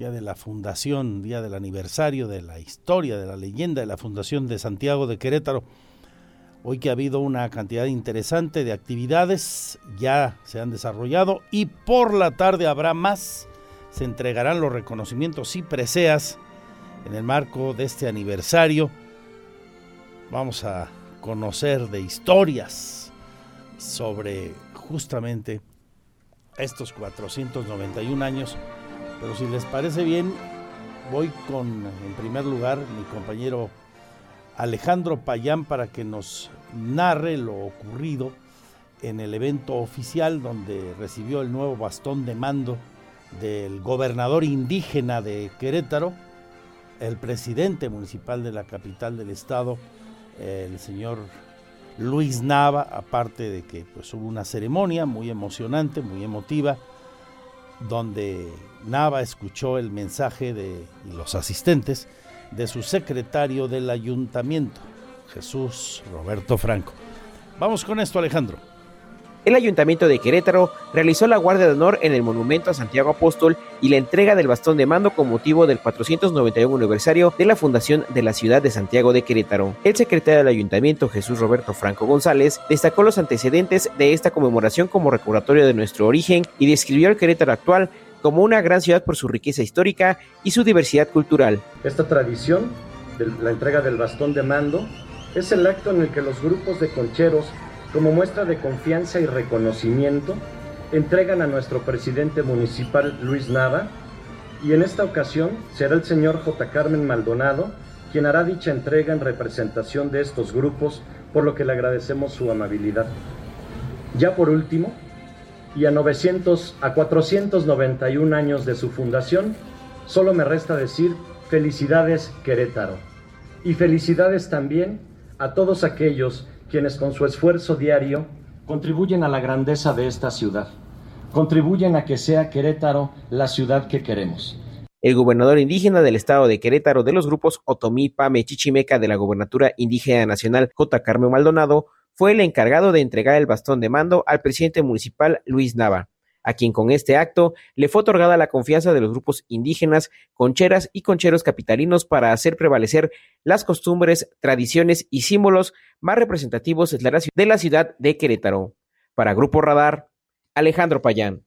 Día de la fundación, día del aniversario de la historia, de la leyenda de la fundación de Santiago de Querétaro. Hoy que ha habido una cantidad interesante de actividades, ya se han desarrollado y por la tarde habrá más. Se entregarán los reconocimientos y preseas en el marco de este aniversario. Vamos a conocer de historias sobre justamente estos 491 años. Pero si les parece bien, voy con, en primer lugar, mi compañero Alejandro Payán para que nos narre lo ocurrido en el evento oficial donde recibió el nuevo bastón de mando del gobernador indígena de Querétaro, el presidente municipal de la capital del estado, el señor Luis Nava, aparte de que pues, hubo una ceremonia muy emocionante, muy emotiva, donde Nava escuchó el mensaje de los asistentes de su secretario del ayuntamiento, Jesús Roberto Franco. Vamos con esto, Alejandro. El Ayuntamiento de Querétaro realizó la Guardia de Honor en el Monumento a Santiago Apóstol y la entrega del bastón de mando con motivo del 491 aniversario de la fundación de la ciudad de Santiago de Querétaro. El secretario del Ayuntamiento, Jesús Roberto Franco González, destacó los antecedentes de esta conmemoración como recordatorio de nuestro origen y describió al Querétaro actual como una gran ciudad por su riqueza histórica y su diversidad cultural. Esta tradición de la entrega del bastón de mando es el acto en el que los grupos de concheros como muestra de confianza y reconocimiento, entregan a nuestro presidente municipal Luis Nava y en esta ocasión será el señor J. Carmen Maldonado quien hará dicha entrega en representación de estos grupos, por lo que le agradecemos su amabilidad. Ya por último, y a 900 a 491 años de su fundación, solo me resta decir felicidades Querétaro y felicidades también a todos aquellos quienes con su esfuerzo diario contribuyen a la grandeza de esta ciudad, contribuyen a que sea Querétaro la ciudad que queremos. El gobernador indígena del estado de Querétaro de los grupos Otomí, Pame, Chichimeca de la Gobernatura Indígena Nacional J. Carmen Maldonado fue el encargado de entregar el bastón de mando al presidente municipal Luis Nava a quien con este acto le fue otorgada la confianza de los grupos indígenas, concheras y concheros capitalinos para hacer prevalecer las costumbres, tradiciones y símbolos más representativos de la ciudad de Querétaro. Para Grupo Radar, Alejandro Payán.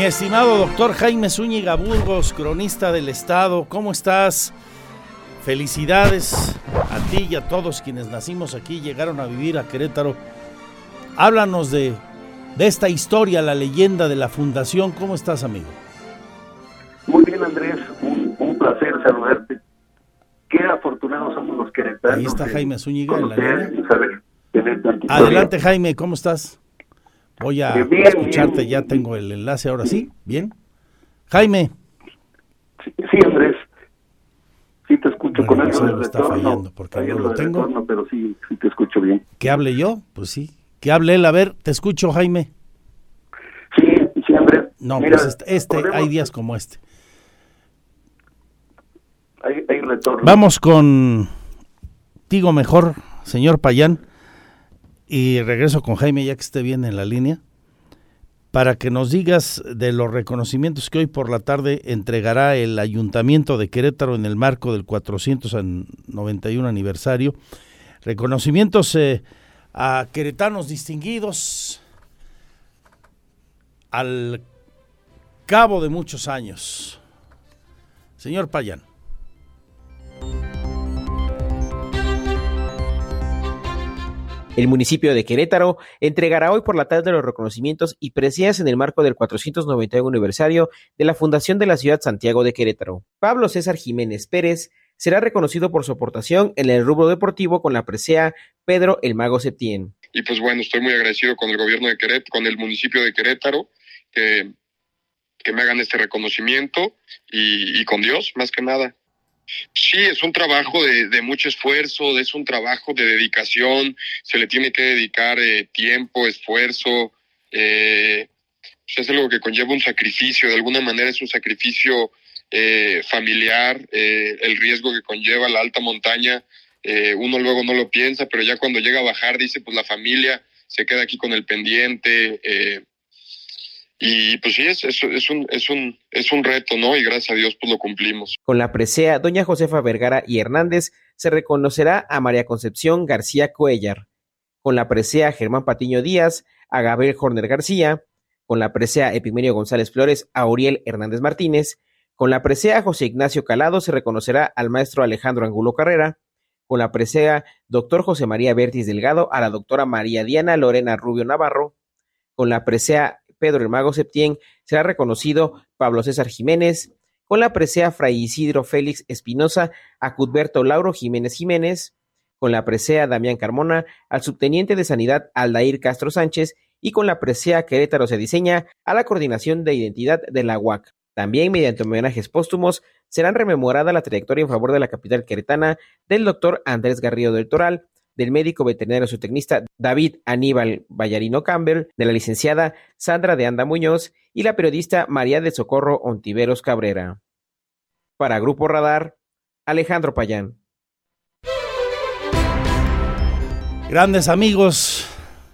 Mi estimado doctor Jaime Zúñiga Burgos, cronista del Estado, ¿cómo estás? Felicidades a ti y a todos quienes nacimos aquí, llegaron a vivir a Querétaro. Háblanos de, de esta historia, la leyenda de la fundación. ¿Cómo estás, amigo? Muy bien, Andrés. Un, un placer saludarte. Qué afortunados somos los queretanos. Ahí está Jaime Zúñiga en la línea. Saber, Adelante, Jaime, ¿cómo estás? Voy a bien, escucharte, bien. ya tengo el enlace ahora sí. Bien. Jaime. Sí, sí Andrés. Sí te escucho bueno, con algo de está retorno. fallando porque no lo tengo. retorno, pero sí, sí te escucho bien. ¿Que hable yo? Pues sí. ¿Que hable él? A ver, te escucho, Jaime. Sí, sí, Andrés. No, Mira, pues este, este hay días como este. Hay, hay retorno. Vamos con Tigo mejor, señor Payán, y regreso con Jaime ya que esté bien en la línea, para que nos digas de los reconocimientos que hoy por la tarde entregará el Ayuntamiento de Querétaro en el marco del 491 aniversario. Reconocimientos eh, a queretanos distinguidos al cabo de muchos años. Señor Payán. El municipio de Querétaro entregará hoy por la tarde los reconocimientos y preseas en el marco del 491 aniversario de la fundación de la ciudad Santiago de Querétaro. Pablo César Jiménez Pérez será reconocido por su aportación en el rubro deportivo con la presea Pedro el Mago Septién. Y pues bueno, estoy muy agradecido con el gobierno de Querétaro, con el municipio de Querétaro, que, me hagan este reconocimiento y con Dios, más que nada. Sí, es un trabajo de, mucho esfuerzo, es un trabajo de dedicación, se le tiene que dedicar eh, tiempo, esfuerzo, eh, pues es algo que conlleva un sacrificio, de alguna manera es un sacrificio eh, familiar, eh, el riesgo que conlleva la alta montaña, eh, uno luego no lo piensa, pero ya cuando llega a bajar dice, pues la familia se queda aquí con el pendiente, eh, y pues sí, es, es, es, un, es, un, es un reto, ¿no? Y gracias a Dios pues lo cumplimos. Con la presea, doña Josefa Vergara y Hernández se reconocerá a María Concepción García Cuellar. Con la presea Germán Patiño Díaz, a Gabriel Horner García. Con la presea Epimenio González Flores, a Uriel Hernández Martínez. Con la presea José Ignacio Calado se reconocerá al maestro Alejandro Angulo Carrera. Con la presea Doctor José María Bertis Delgado, a la doctora María Diana Lorena Rubio Navarro. Con la presea Pedro el Mago Septién será reconocido Pablo César Jiménez, con la presea Fray Isidro Félix Espinosa a Cudberto Lauro Jiménez Jiménez, con la presea Damián Carmona al subteniente de Sanidad Aldair Castro Sánchez. Y con la presea Querétaro se diseña a la coordinación de identidad de la UAC. También mediante homenajes póstumos serán rememorada la trayectoria en favor de la capital queretana del doctor Andrés Garrido del Toral, del médico veterinario zootecnista David Aníbal Vallarino Campbell, de la licenciada Sandra de Anda Muñoz y la periodista María de Socorro Ontiveros Cabrera. Para Grupo Radar, Alejandro Payán. Grandes amigos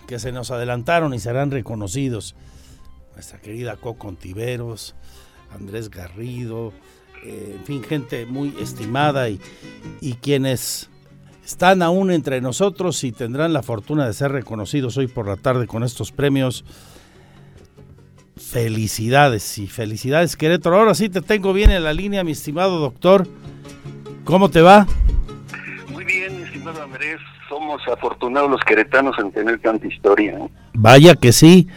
que se nos adelantaron y serán reconocidos. Nuestra querida Coco Ontiveros, Andrés Garrido, eh, en fin, gente muy estimada y, y quienes están aún entre nosotros y tendrán la fortuna de ser reconocidos hoy por la tarde con estos premios. Felicidades y felicidades Querétaro. Ahora sí te tengo bien en la línea, mi estimado doctor. ¿Cómo te va? Muy bien, mi estimado Andrés. Somos afortunados los queretanos en tener tanta historia. ¿eh? Vaya que sí.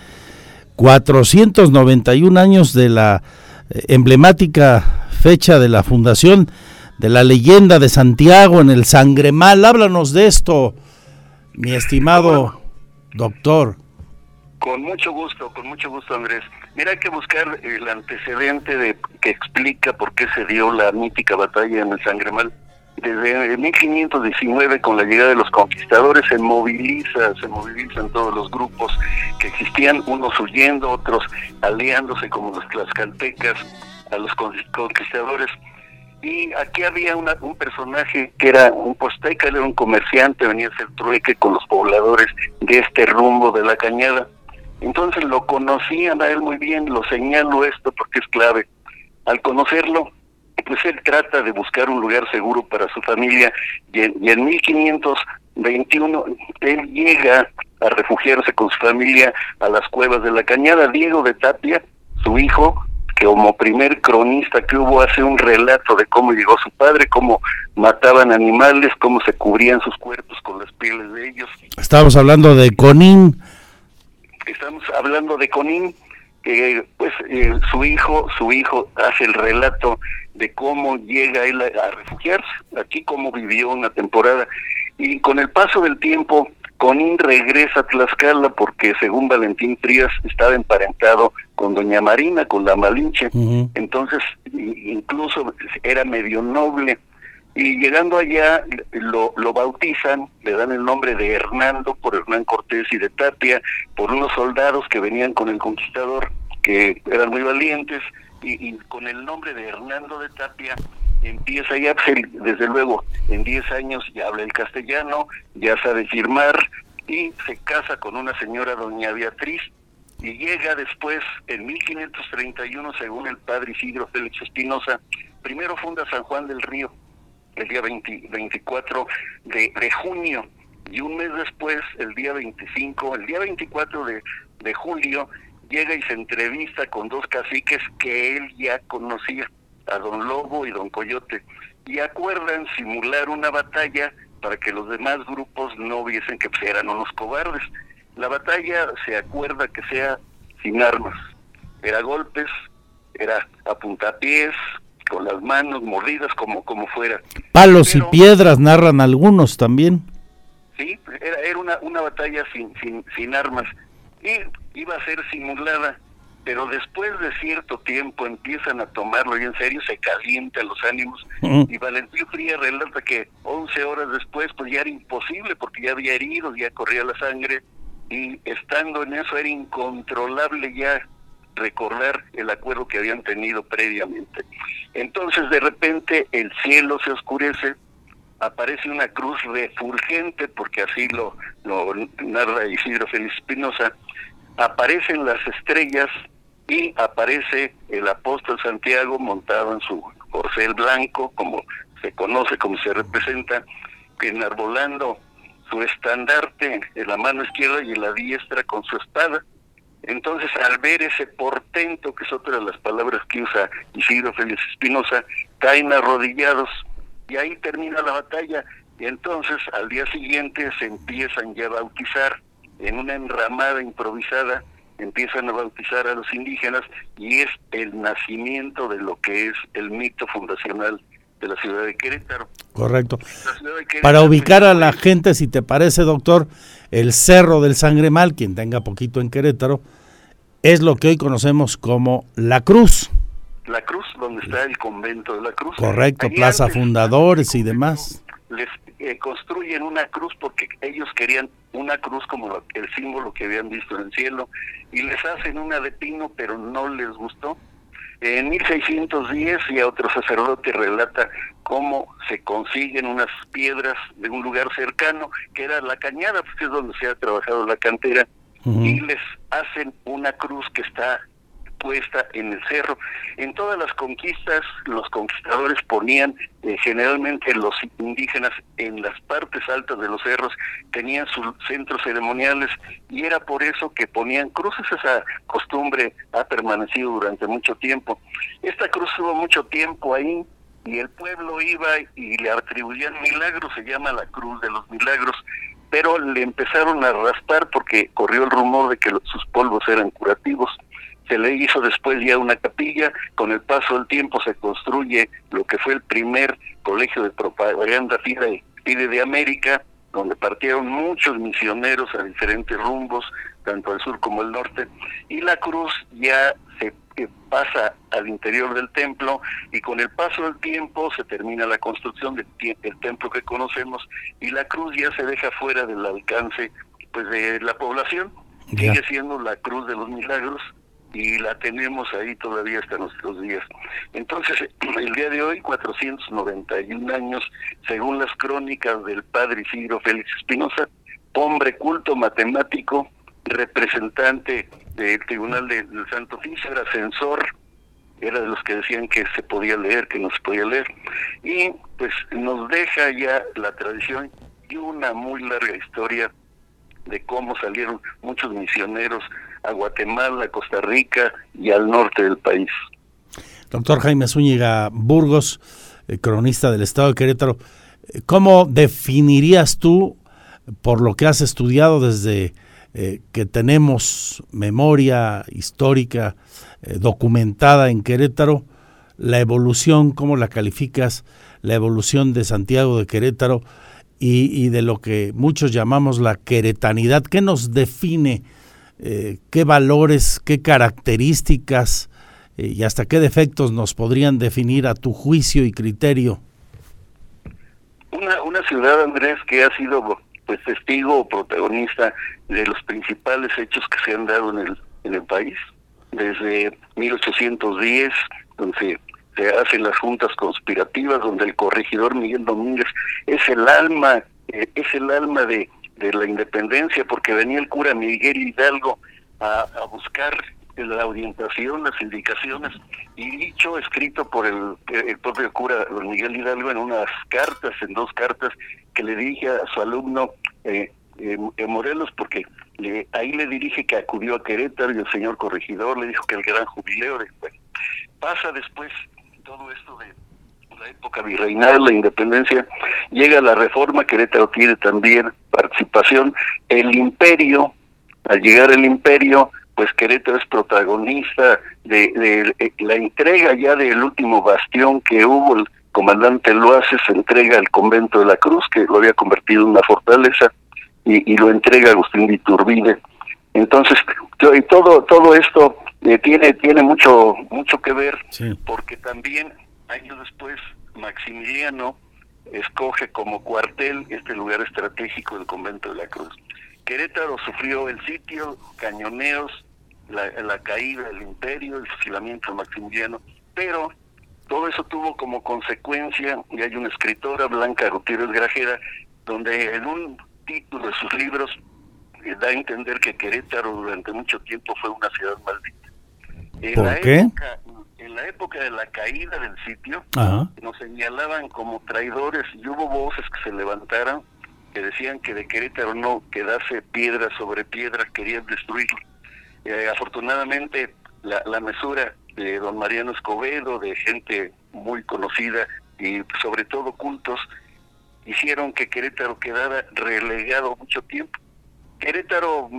491 años de la eh, emblemática fecha de la fundación de la leyenda de Santiago en el Sangremal. Háblanos de esto, mi estimado doctor. Con mucho gusto, con mucho gusto, Andrés. Mira, hay que buscar el antecedente de que explica por qué se dio la mítica batalla en el Sangremal. Desde 1519, con la llegada de los conquistadores, se moviliza, se movilizan todos los grupos que existían, unos huyendo, otros aliándose como los tlaxcaltecas a los conquistadores y aquí había una, un personaje que era un posteca, era un comerciante, venía a hacer trueque con los pobladores de este rumbo de la cañada. Entonces lo conocían a él muy bien, lo señalo esto porque es clave. Al conocerlo, pues él trata de buscar un lugar seguro para su familia y en, y en 1521 él llega a refugiarse con su familia a las cuevas de la cañada. Diego de Tapia, su hijo, que como primer cronista que hubo hace un relato de cómo llegó su padre, cómo mataban animales, cómo se cubrían sus cuerpos con las pieles de ellos. Estamos hablando de Conín. Estamos hablando de Conín, que pues eh, su hijo, su hijo hace el relato de cómo llega él a, a refugiarse, aquí cómo vivió una temporada y con el paso del tiempo Conín regresa a Tlaxcala porque según Valentín Frías estaba emparentado con Doña Marina, con la Malinche, uh -huh. entonces incluso era medio noble. Y llegando allá lo, lo bautizan, le dan el nombre de Hernando por Hernán Cortés y de Tapia, por unos soldados que venían con el conquistador, que eran muy valientes, y, y con el nombre de Hernando de Tapia empieza ya, pues, desde luego, en 10 años ya habla el castellano, ya sabe firmar y se casa con una señora, doña Beatriz, y llega después, en 1531, según el padre Isidro Félix Espinosa, primero funda San Juan del Río, el día 20, 24 de, de, junio, y un mes después, el día 25, el día 24 de, de julio, llega y se entrevista con dos caciques que él ya conocía a don Lobo y don Coyote y acuerdan simular una batalla para que los demás grupos no viesen que pues, eran unos cobardes. La batalla se acuerda que sea sin armas, era golpes, era a puntapiés, con las manos mordidas, como, como fuera. Palos Pero, y piedras narran algunos también. Sí, era, era una, una batalla sin, sin, sin armas y iba a ser simulada pero después de cierto tiempo empiezan a tomarlo y en serio, se calientan los ánimos y Valentín Fría relata que 11 horas después pues ya era imposible porque ya había heridos, ya corría la sangre y estando en eso era incontrolable ya recordar el acuerdo que habían tenido previamente. Entonces de repente el cielo se oscurece, aparece una cruz refulgente, porque así lo, lo narra Isidro Félix Espinosa, aparecen las estrellas y aparece el apóstol Santiago montado en su corcel blanco, como se conoce, como se representa, enarbolando su estandarte en la mano izquierda y en la diestra con su espada. Entonces, al ver ese portento, que es otra de las palabras que usa Isidro Félix Espinosa, caen arrodillados y ahí termina la batalla. Y entonces, al día siguiente, se empiezan ya a bautizar en una enramada improvisada, empiezan a bautizar a los indígenas y es el nacimiento de lo que es el mito fundacional de la ciudad de Querétaro. Correcto. De Querétaro Para ubicar a la gente, si te parece, doctor, el Cerro del Sangre Mal, quien tenga poquito en Querétaro, es lo que hoy conocemos como La Cruz. La Cruz, donde está el convento de la Cruz. Correcto, Ahí Plaza antes Fundadores y demás. les eh, construyen una cruz porque ellos querían una cruz como el símbolo que habían visto en el cielo y les hacen una de pino pero no les gustó. En 1610 ya otro sacerdote relata cómo se consiguen unas piedras de un lugar cercano que era la cañada, porque es donde se ha trabajado la cantera y les hacen una cruz que está puesta en el cerro. En todas las conquistas, los conquistadores ponían eh, generalmente los indígenas en las partes altas de los cerros, tenían sus centros ceremoniales y era por eso que ponían cruces. Esa costumbre ha permanecido durante mucho tiempo. Esta cruz tuvo mucho tiempo ahí y el pueblo iba y le atribuían milagros, se llama la cruz de los milagros, pero le empezaron a raspar porque corrió el rumor de que sus polvos eran curativos se le hizo después ya una capilla, con el paso del tiempo se construye lo que fue el primer colegio de propaganda FIDE, FIDE de América, donde partieron muchos misioneros a diferentes rumbos, tanto al sur como al norte, y la cruz ya se eh, pasa al interior del templo y con el paso del tiempo se termina la construcción del templo que conocemos y la cruz ya se deja fuera del alcance pues de la población Ya. sigue siendo la cruz de los milagros y la tenemos ahí todavía hasta nuestros días. Entonces, el día de hoy, 491 años, según las crónicas del padre Isidro Félix Espinosa, hombre culto matemático, representante del Tribunal de- del Santo Oficio, era censor, era de los que decían que se podía leer, que no se podía leer, y pues nos deja ya la tradición y una muy larga historia de cómo salieron muchos misioneros a Guatemala, a Costa Rica y al norte del país. Doctor Jaime Zúñiga Burgos, eh, cronista del Estado de Querétaro, eh, ¿cómo definirías tú, por lo que has estudiado desde eh, que tenemos memoria histórica documentada en Querétaro, la evolución, cómo la calificas, la evolución de Santiago de Querétaro y, y de lo que muchos llamamos la queretanidad? ¿Qué nos define? Eh, ¿Qué valores, qué características? eh, y hasta qué defectos nos podrían definir a tu juicio y criterio. Una, una ciudad, Andrés, que ha sido pues testigo o protagonista de los principales hechos que se han dado en el, en el país, desde 1810, donde se, hacen las juntas conspirativas, donde el corregidor Miguel Domínguez es el alma, eh, es el alma de, de la independencia, porque venía el cura Miguel Hidalgo a, a buscar la orientación, las indicaciones, y dicho, escrito por el, el propio cura don Miguel Hidalgo en unas cartas, en dos cartas, que le dirige a su alumno eh, eh, eh, Morelos, porque le, ahí le dirige que acudió a Querétaro y el señor corregidor le dijo que el gran jubileo, de, bueno, pasa después todo esto de la época virreinal, la independencia, llega la reforma, Querétaro tiene también participación, el imperio, al llegar el imperio, pues Querétaro es protagonista de, de, de la entrega ya del último bastión que hubo, el comandante Loace se entrega al convento de la Cruz, que lo había convertido en una fortaleza, y, y lo entrega Agustín de Iturbide. Entonces, todo todo esto eh, tiene tiene mucho mucho que ver porque también años después Maximiliano escoge como cuartel este lugar estratégico del convento de la Cruz. Querétaro sufrió el sitio, cañoneos, la, la caída del imperio, el fusilamiento de Maximiliano, pero todo eso tuvo como consecuencia, y hay una escritora, Blanca Gutiérrez Grajera, donde en un título de sus libros eh, da a entender que Querétaro durante mucho tiempo fue una ciudad maldita. En ¿Por la qué? Época, la época de la caída del sitio, Ajá. nos señalaban como traidores y hubo voces que se levantaron que decían que de Querétaro no quedase piedra sobre piedra, querían destruirlo. Eh, afortunadamente, la, la mesura de don Mariano Escobedo, de gente muy conocida y sobre todo cultos, hicieron que Querétaro quedara relegado mucho tiempo. Querétaro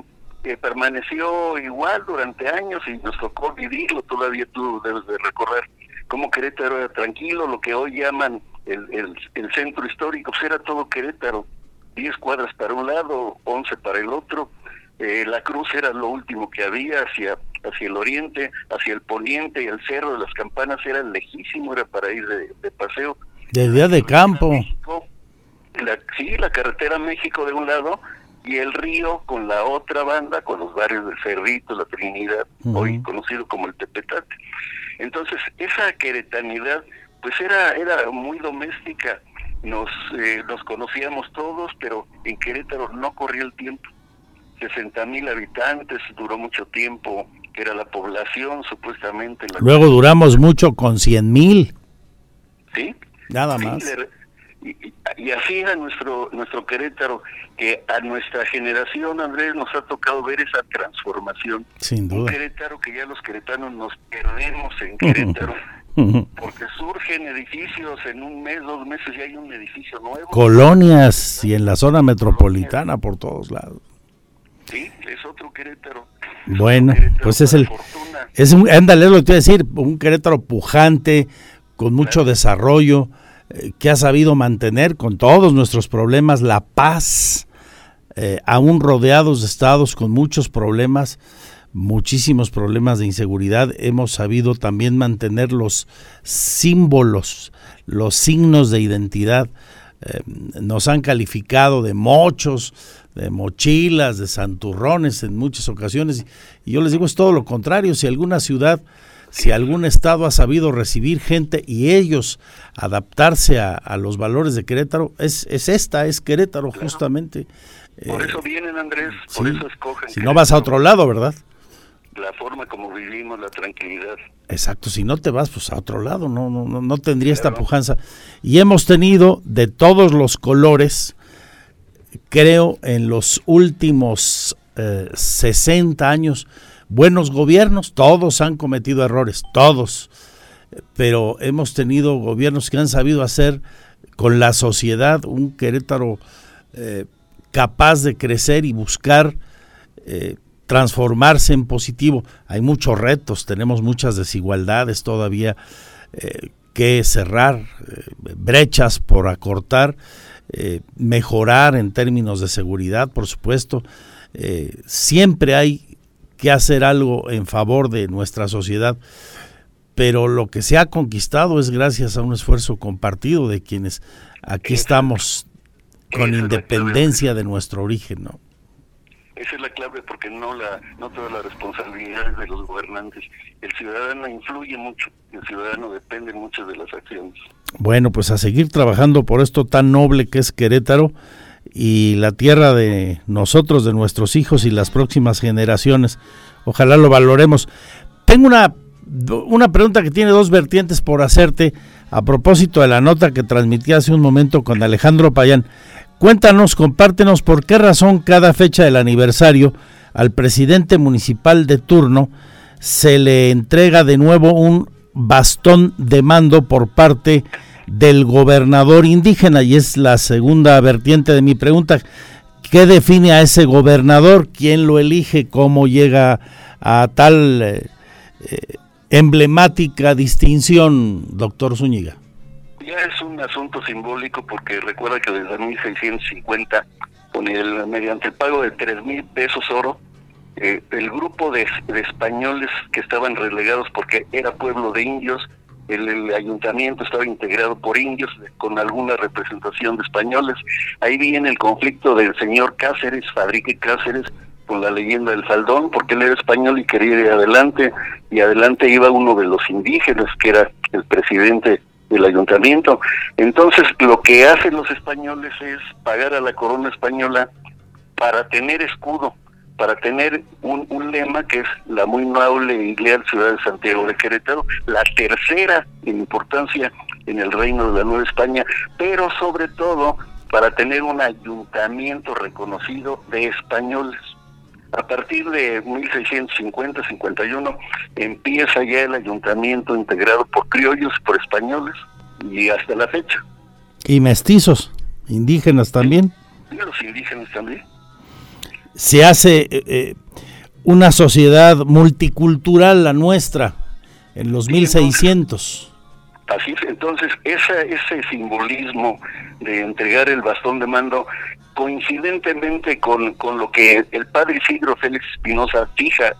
eh, permaneció igual durante años y nos tocó vivirlo, todavía tú debes de recorrer cómo Querétaro era tranquilo, lo que hoy llaman el, el, el centro histórico, pues era todo Querétaro, 10 cuadras para un lado, 11 para el otro, eh, la cruz era lo último que había hacia hacia el oriente, hacia el poniente y el cerro de las campanas era lejísimo, era para ir de, de paseo. De día de campo. La, sí, la carretera México de un lado y el río con la otra banda, con los barrios del Cerrito, la Trinidad, hoy conocido como el Tepetate. Entonces, esa queretanidad, pues era, era muy doméstica, nos, eh, nos conocíamos todos, pero en Querétaro no corría el tiempo. 60 mil habitantes, duró mucho tiempo, que era la población supuestamente. La Luego duramos mucho con 100 mil. ¿Sí? Nada Sí, más. Y, y- así era nuestro nuestro Querétaro, que a nuestra generación, Andrés, nos ha tocado ver esa transformación. Sin Un duda. Querétaro que ya los queretanos nos perdemos en Querétaro, porque surgen edificios, en un mes, dos meses ya hay un edificio nuevo. Colonias y en la zona metropolitana por todos lados. Sí, es otro Querétaro. Bueno, pues es el... Es un, ándale, lo que te iba a decir, un Querétaro pujante, con mucho desarrollo, que ha sabido mantener con todos nuestros problemas la paz, eh, aún rodeados de estados con muchos problemas, muchísimos problemas de inseguridad, hemos sabido también mantener los símbolos, los signos de identidad. Eh, nos han calificado de mochos, de mochilas, de santurrones en muchas ocasiones. Y yo les digo, es todo lo contrario. Si alguna ciudad, si algún estado ha sabido recibir gente y ellos adaptarse a, a los valores de Querétaro, es, es esta, es Querétaro justamente. Por Eh, eso vienen, Andrés, por sí. eso escogen si no vas a otro lado, ¿verdad? la forma como vivimos, la tranquilidad. Exacto, si no te vas pues a otro lado, no, no, no, no tendría esta pujanza. Y hemos tenido de todos los colores, creo, en los últimos eh, 60 años, buenos gobiernos, todos han cometido errores, todos, pero hemos tenido gobiernos que han sabido hacer con la sociedad un Querétaro eh, capaz de crecer y buscar eh, transformarse en positivo. Hay muchos retos, tenemos muchas desigualdades todavía eh, que cerrar, brechas por acortar, mejorar en términos de seguridad, por supuesto. Siempre hay que hacer algo en favor de nuestra sociedad, pero lo que se ha conquistado es gracias a un esfuerzo compartido de quienes aquí estamos con independencia de nuestro origen, ¿no? Esa es la clave porque no la no toda la responsabilidad es de los gobernantes. El ciudadano influye mucho, el ciudadano depende mucho de las acciones. Bueno, pues a seguir trabajando por esto tan noble que es Querétaro y la tierra de nosotros, de nuestros hijos y las próximas generaciones. Ojalá lo valoremos. Tengo una, una pregunta que tiene dos vertientes por hacerte a propósito de la nota que transmití hace un momento con Alejandro Payán. Cuéntanos, compártenos por qué razón cada fecha del aniversario al presidente municipal de turno se le entrega de nuevo un bastón de mando por parte del gobernador indígena y es la segunda vertiente de mi pregunta. ¿Qué define a ese gobernador? ¿Quién lo elige? ¿Cómo llega a tal eh, eh, emblemática distinción, doctor Zúñiga? Ya es un asunto simbólico porque recuerda que desde 1650, con el, mediante el pago de 3 mil pesos oro, eh, el grupo de, de españoles que estaban relegados porque era pueblo de indios, el, ayuntamiento estaba integrado por indios con alguna representación de españoles. Ahí viene el conflicto del señor Cáceres, Fabrique Cáceres, con la leyenda del faldón, porque él era español y quería ir adelante, y adelante iba uno de los indígenas, que era el presidente del ayuntamiento. Entonces, lo que hacen los españoles es pagar a la corona española para tener escudo, para tener un, un lema que es la muy noble y leal ciudad de Santiago de Querétaro, la tercera en importancia en el reino de la Nueva España, pero sobre todo para tener un ayuntamiento reconocido de españoles. A partir de 1650-51 empieza ya el ayuntamiento integrado por criollos, por españoles y hasta la fecha. Y mestizos, indígenas también. Y los indígenas también. Se hace eh, eh, una sociedad multicultural la nuestra en los 1600. Así es, entonces esa, ese simbolismo de entregar el bastón de mando coincidentemente con, con lo que el padre Isidro Félix Espinosa fija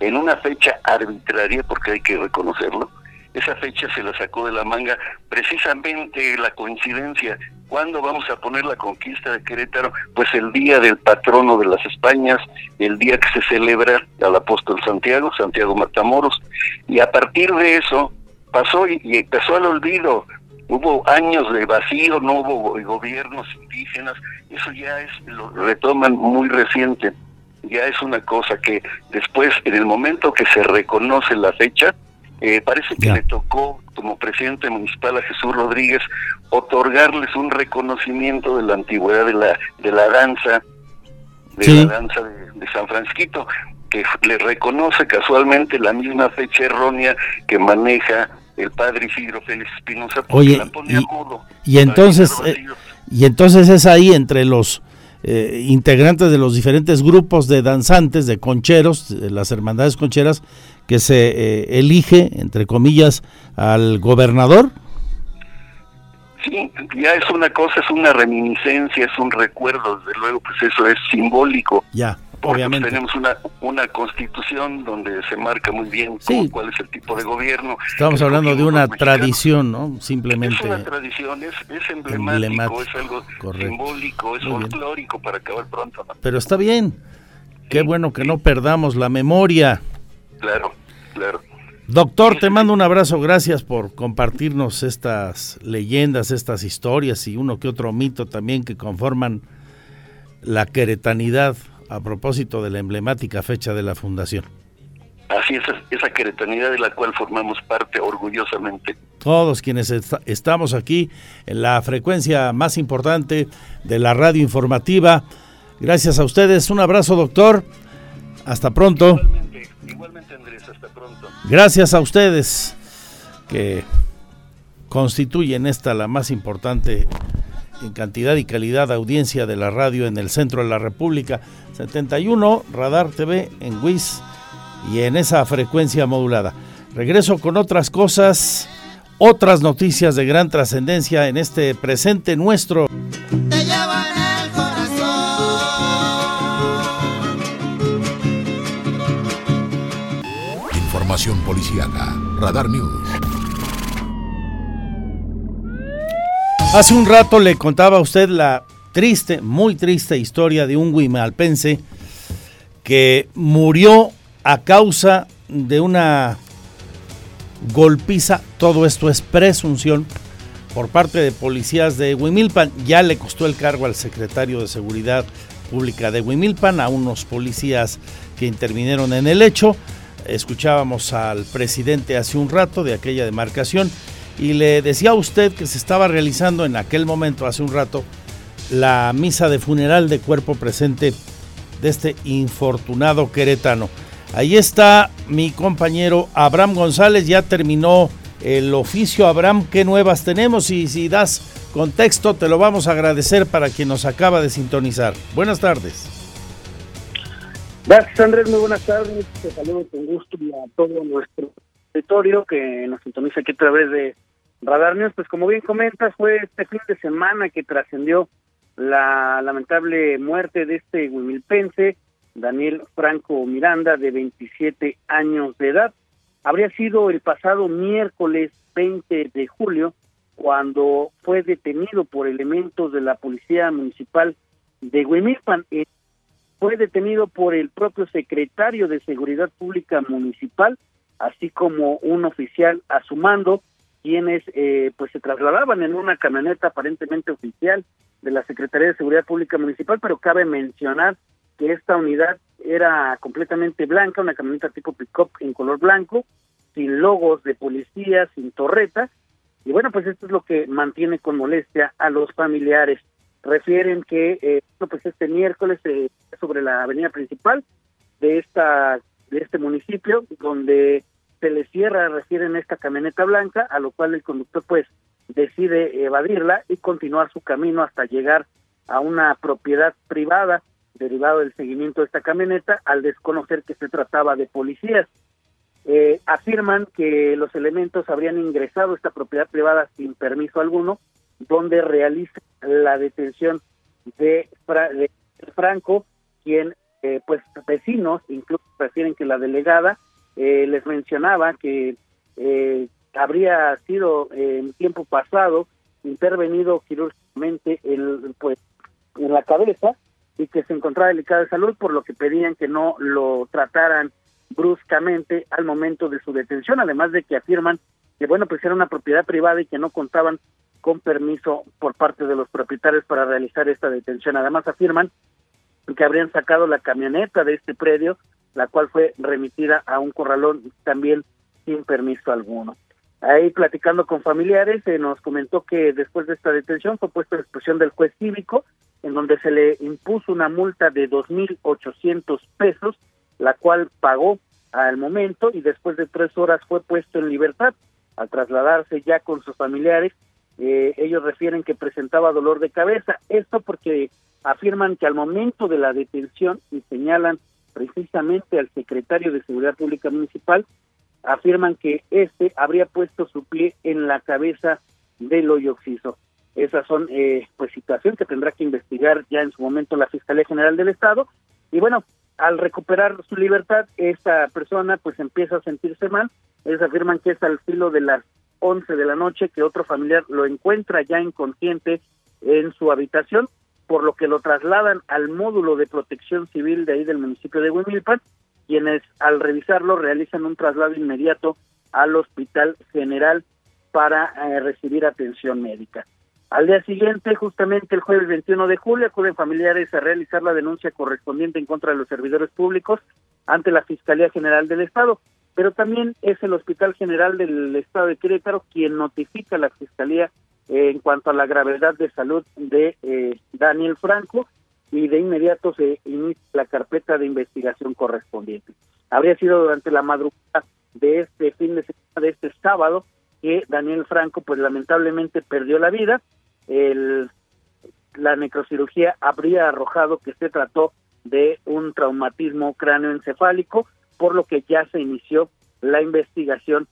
en una fecha arbitraria, porque hay que reconocerlo, esa fecha se la sacó de la manga precisamente la coincidencia. ¿Cuándo vamos a poner la conquista de Querétaro? Pues el día del patrono de las Españas, el día que se celebra al apóstol Santiago, Santiago Matamoros, y a partir de eso pasó y, y empezó al olvido. Hubo años de vacío, no hubo gobiernos indígenas, eso ya es, lo retoman muy reciente, ya es una cosa que después, en el momento que se reconoce la fecha, eh, parece que le tocó como presidente municipal a Jesús Rodríguez otorgarles un reconocimiento de la antigüedad de la de la danza de Sí. la danza de, de San Francisquito que le reconoce casualmente la misma fecha errónea que maneja el padre Isidro Félix Espinosa porque Oye, la pone a modo. Y entonces, eh, y entonces es ahí entre los eh, integrantes de los diferentes grupos de danzantes, de concheros, de las hermandades concheras, que se eh, elige, entre comillas, al gobernador. Sí, ya es una cosa, es una reminiscencia, es un recuerdo, desde luego, pues eso es simbólico. Ya, Porque obviamente. tenemos una, una constitución donde se marca muy bien Sí. cómo- cuál es el tipo de gobierno. Estamos hablando de una mexicano. tradición, ¿no? Es Simplemente. una tradición, es, es emblemático, Emblemático, es algo correcto. simbólico, es Muy bien. folclórico para acabar pronto. ¿no? Pero está bien. Qué bueno que no perdamos la memoria. Claro, claro. Doctor, te mando un abrazo, gracias por compartirnos estas leyendas, estas historias y uno que otro mito también que conforman la queretanidad a propósito de la emblemática fecha de la fundación. Así es, esa queretanidad de la cual formamos parte orgullosamente. Todos quienes est- estamos aquí en la frecuencia más importante de la radio informativa, gracias a ustedes, un abrazo doctor, hasta pronto. Gracias a ustedes que constituyen esta la más importante en cantidad y calidad audiencia de la radio en el centro de la República. 71 Radar TV en WIS y en esa frecuencia modulada. Regreso con otras cosas, otras noticias de gran trascendencia en este presente nuestro. Información. Radar News. Hace un rato le contaba a usted la triste, muy triste historia de un guimalpense que murió a causa de una golpiza, todo esto es presunción, por parte de policías de Huimilpan. Ya le costó el cargo al secretario de Seguridad Pública de Huimilpan, a unos policías que intervinieron en el hecho. Escuchábamos al presidente hace un rato de aquella demarcación y le decía a usted que se estaba realizando en aquel momento, hace un rato, la misa de funeral de cuerpo presente de este infortunado queretano. Ahí está mi compañero Abraham González, ya terminó el oficio. Abraham, ¿qué nuevas tenemos? Y si das contexto, te lo vamos a agradecer para quien nos acaba de sintonizar. Buenas tardes. Gracias Andrés, muy buenas tardes. Te saludo con gusto a todo nuestro territorio que nos sintoniza aquí a través de Radar News. Pues como bien comentas, fue este fin de semana que trascendió la lamentable muerte de este huimilpense Daniel Franco Miranda, de 27 años de edad. Habría sido el pasado miércoles 20 de julio cuando fue detenido por elementos de la Policía Municipal de Huimilpan. Eh, fue detenido por el propio secretario de Seguridad Pública Municipal, así como un oficial a su mando, quienes eh, pues se trasladaban en una camioneta aparentemente oficial de la Secretaría de Seguridad Pública Municipal, pero cabe mencionar que esta unidad era completamente blanca, una camioneta tipo pick-up en color blanco, sin logos de policía, sin torreta, y bueno, pues esto es lo que mantiene con molestia a los familiares. Refieren que eh, pues este miércoles eh, sobre la avenida principal de esta de este municipio, donde se le cierra, refieren esta camioneta blanca, a lo cual el conductor pues decide evadirla y continuar su camino hasta llegar a una propiedad privada derivado del seguimiento de esta camioneta al desconocer que se trataba de policías. Eh, afirman que los elementos habrían ingresado a esta propiedad privada sin permiso alguno, donde realiza la detención de, Franco, quien, eh, pues, vecinos incluso refieren que la delegada eh, les mencionaba que habría sido en tiempo pasado intervenido quirúrgicamente en, pues, en la cabeza y que se encontraba delicada de salud, por lo que pedían que no lo trataran bruscamente al momento de su detención, además de que afirman que, bueno, pues era una propiedad privada y que no contaban con permiso por parte de los propietarios para realizar esta detención. Además afirman que habrían sacado la camioneta de este predio, la cual fue remitida a un corralón también sin permiso alguno. Ahí platicando con familiares, se nos comentó que después de esta detención fue puesto a disposición del juez cívico, en donde se le impuso una multa de 2.800 pesos la cual pagó al momento y después de tres horas fue puesto en libertad. Al trasladarse ya con sus familiares, eh, ellos refieren que presentaba dolor de cabeza. Esto porque afirman que al momento de la detención y señalan precisamente al secretario de Seguridad Pública Municipal, afirman que este habría puesto su pie en la cabeza del hoyo oxiso. Esas son eh, pues situaciones que tendrá que investigar ya en su momento la Fiscalía General del Estado. Y bueno, al recuperar su libertad, esta persona pues empieza a sentirse mal. Ellos afirman que es al filo de las 11 de la noche que otro familiar lo encuentra ya inconsciente en su habitación, por lo que lo trasladan al módulo de protección civil de ahí del municipio de Huimilpan, quienes al revisarlo realizan un traslado inmediato al Hospital General para eh, recibir atención médica. Al día siguiente, justamente el jueves 21 de julio, acuden familiares a realizar la denuncia correspondiente en contra de los servidores públicos ante la Fiscalía General del Estado. Pero también es el Hospital General del Estado de Querétaro quien notifica a la Fiscalía eh, en cuanto a la gravedad de salud de eh, Daniel Franco y de inmediato se inicia la carpeta de investigación correspondiente. Habría sido durante la madrugada de este fin de semana, de este sábado, que Daniel Franco, pues lamentablemente perdió la vida el, la necrocirugía habría arrojado que se trató de un traumatismo cráneoencefálico, por lo que ya se inició la investigación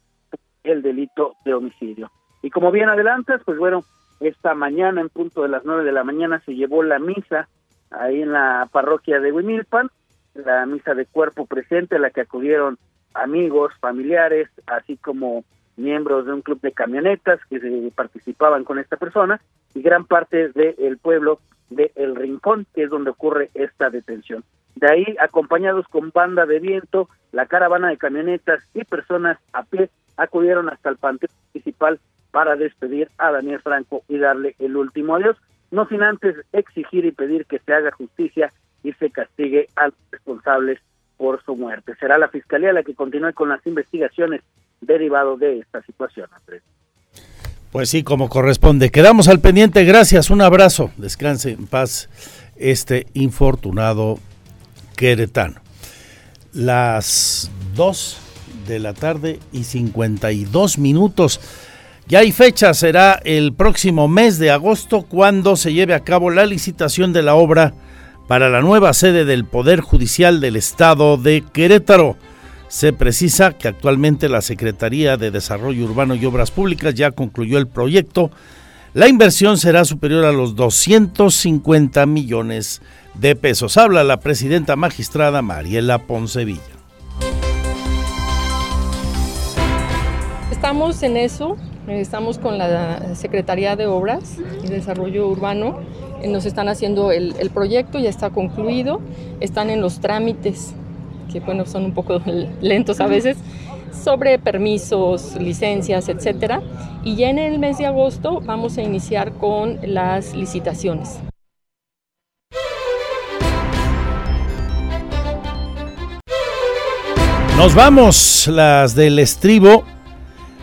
el delito de homicidio. Y como bien adelantas, pues bueno, esta mañana en punto de las nueve de la mañana se llevó la misa ahí en la parroquia de Huimilpan, la misa de cuerpo presente a la que acudieron amigos, familiares, así como miembros de un club de camionetas que participaban con esta persona y gran parte del pueblo de El Rincón, que es donde ocurre esta detención. De ahí, acompañados con banda de viento, la caravana de camionetas y personas a pie acudieron hasta el panteón municipal para despedir a Daniel Franco y darle el último adiós, no sin antes exigir y pedir que se haga justicia y se castigue a los responsables por su muerte. Será la Fiscalía la que continúe con las investigaciones derivado de esta situación, Andrés. Pues sí, como corresponde. Quedamos al pendiente. Gracias. Un abrazo. Descanse en paz este infortunado queretano. Las 2 de la tarde y 52 minutos. Ya hay fecha, será el próximo mes de agosto cuando se lleve a cabo la licitación de la obra para la nueva sede del Poder Judicial del Estado de Querétaro. Se precisa que actualmente la Secretaría de Desarrollo Urbano y Obras Públicas ya concluyó el proyecto, La inversión será superior a los 250 millones de pesos. Habla la presidenta magistrada Mariela Poncevilla. Estamos en eso, estamos con la Secretaría de Obras y Desarrollo Urbano, nos están haciendo el, proyecto, ya está concluido, están en los trámites, que bueno, son un poco lentos a veces, sobre permisos, licencias, etcétera. Y ya en el mes de agosto vamos a iniciar con las licitaciones. Nos vamos, las del estribo.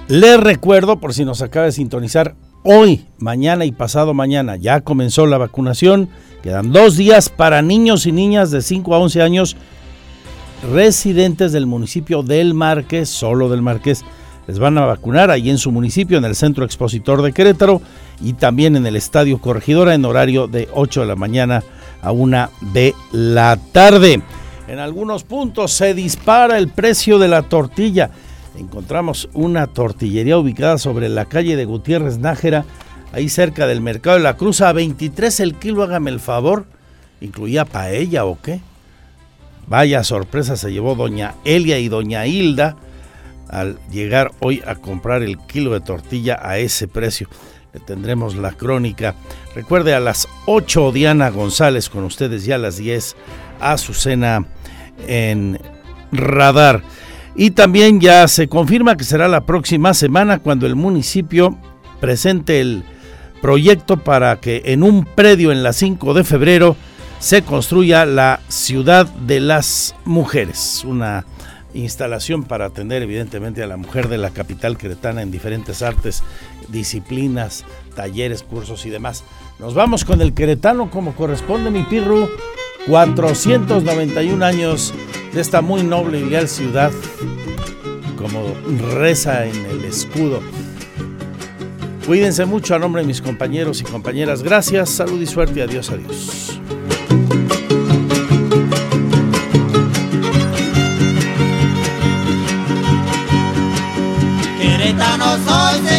Les recuerdo, por si nos acaba de sintonizar, hoy, mañana y pasado mañana ya comenzó la vacunación. Quedan dos días para niños y niñas de 5 a 11 años residentes del municipio del Marqués, solo del Marqués. Les van a vacunar ahí en su municipio, en el Centro Expositor de Querétaro y también en el Estadio Corregidora en horario de 8 de la mañana a 1 de la tarde. En algunos puntos se dispara el precio de la tortilla. Encontramos una tortillería ubicada sobre la calle de Gutiérrez Nájera, ahí cerca del Mercado de la Cruz, a 23 el kilo, hágame el favor. ¿Incluía paella o qué? Vaya sorpresa se llevó doña Elia y doña Hilda al llegar hoy a comprar el kilo de tortilla a ese precio. Le tendremos la crónica. Recuerde a las 8 Diana González con ustedes ya a las 10 Azucena en radar. Y también ya se confirma que será la próxima semana cuando el municipio presente el proyecto para que en un predio en la 5 de febrero se construya la Ciudad de las Mujeres, una instalación para atender evidentemente a la mujer de la capital queretana en diferentes artes, disciplinas, talleres, cursos y demás. Nos vamos con el queretano como corresponde mi pirru, 491 años de esta muy noble y leal ciudad, como reza en el escudo. Cuídense mucho a nombre de mis compañeros y compañeras. Gracias, salud y suerte. Adiós, adiós. Querétano soy.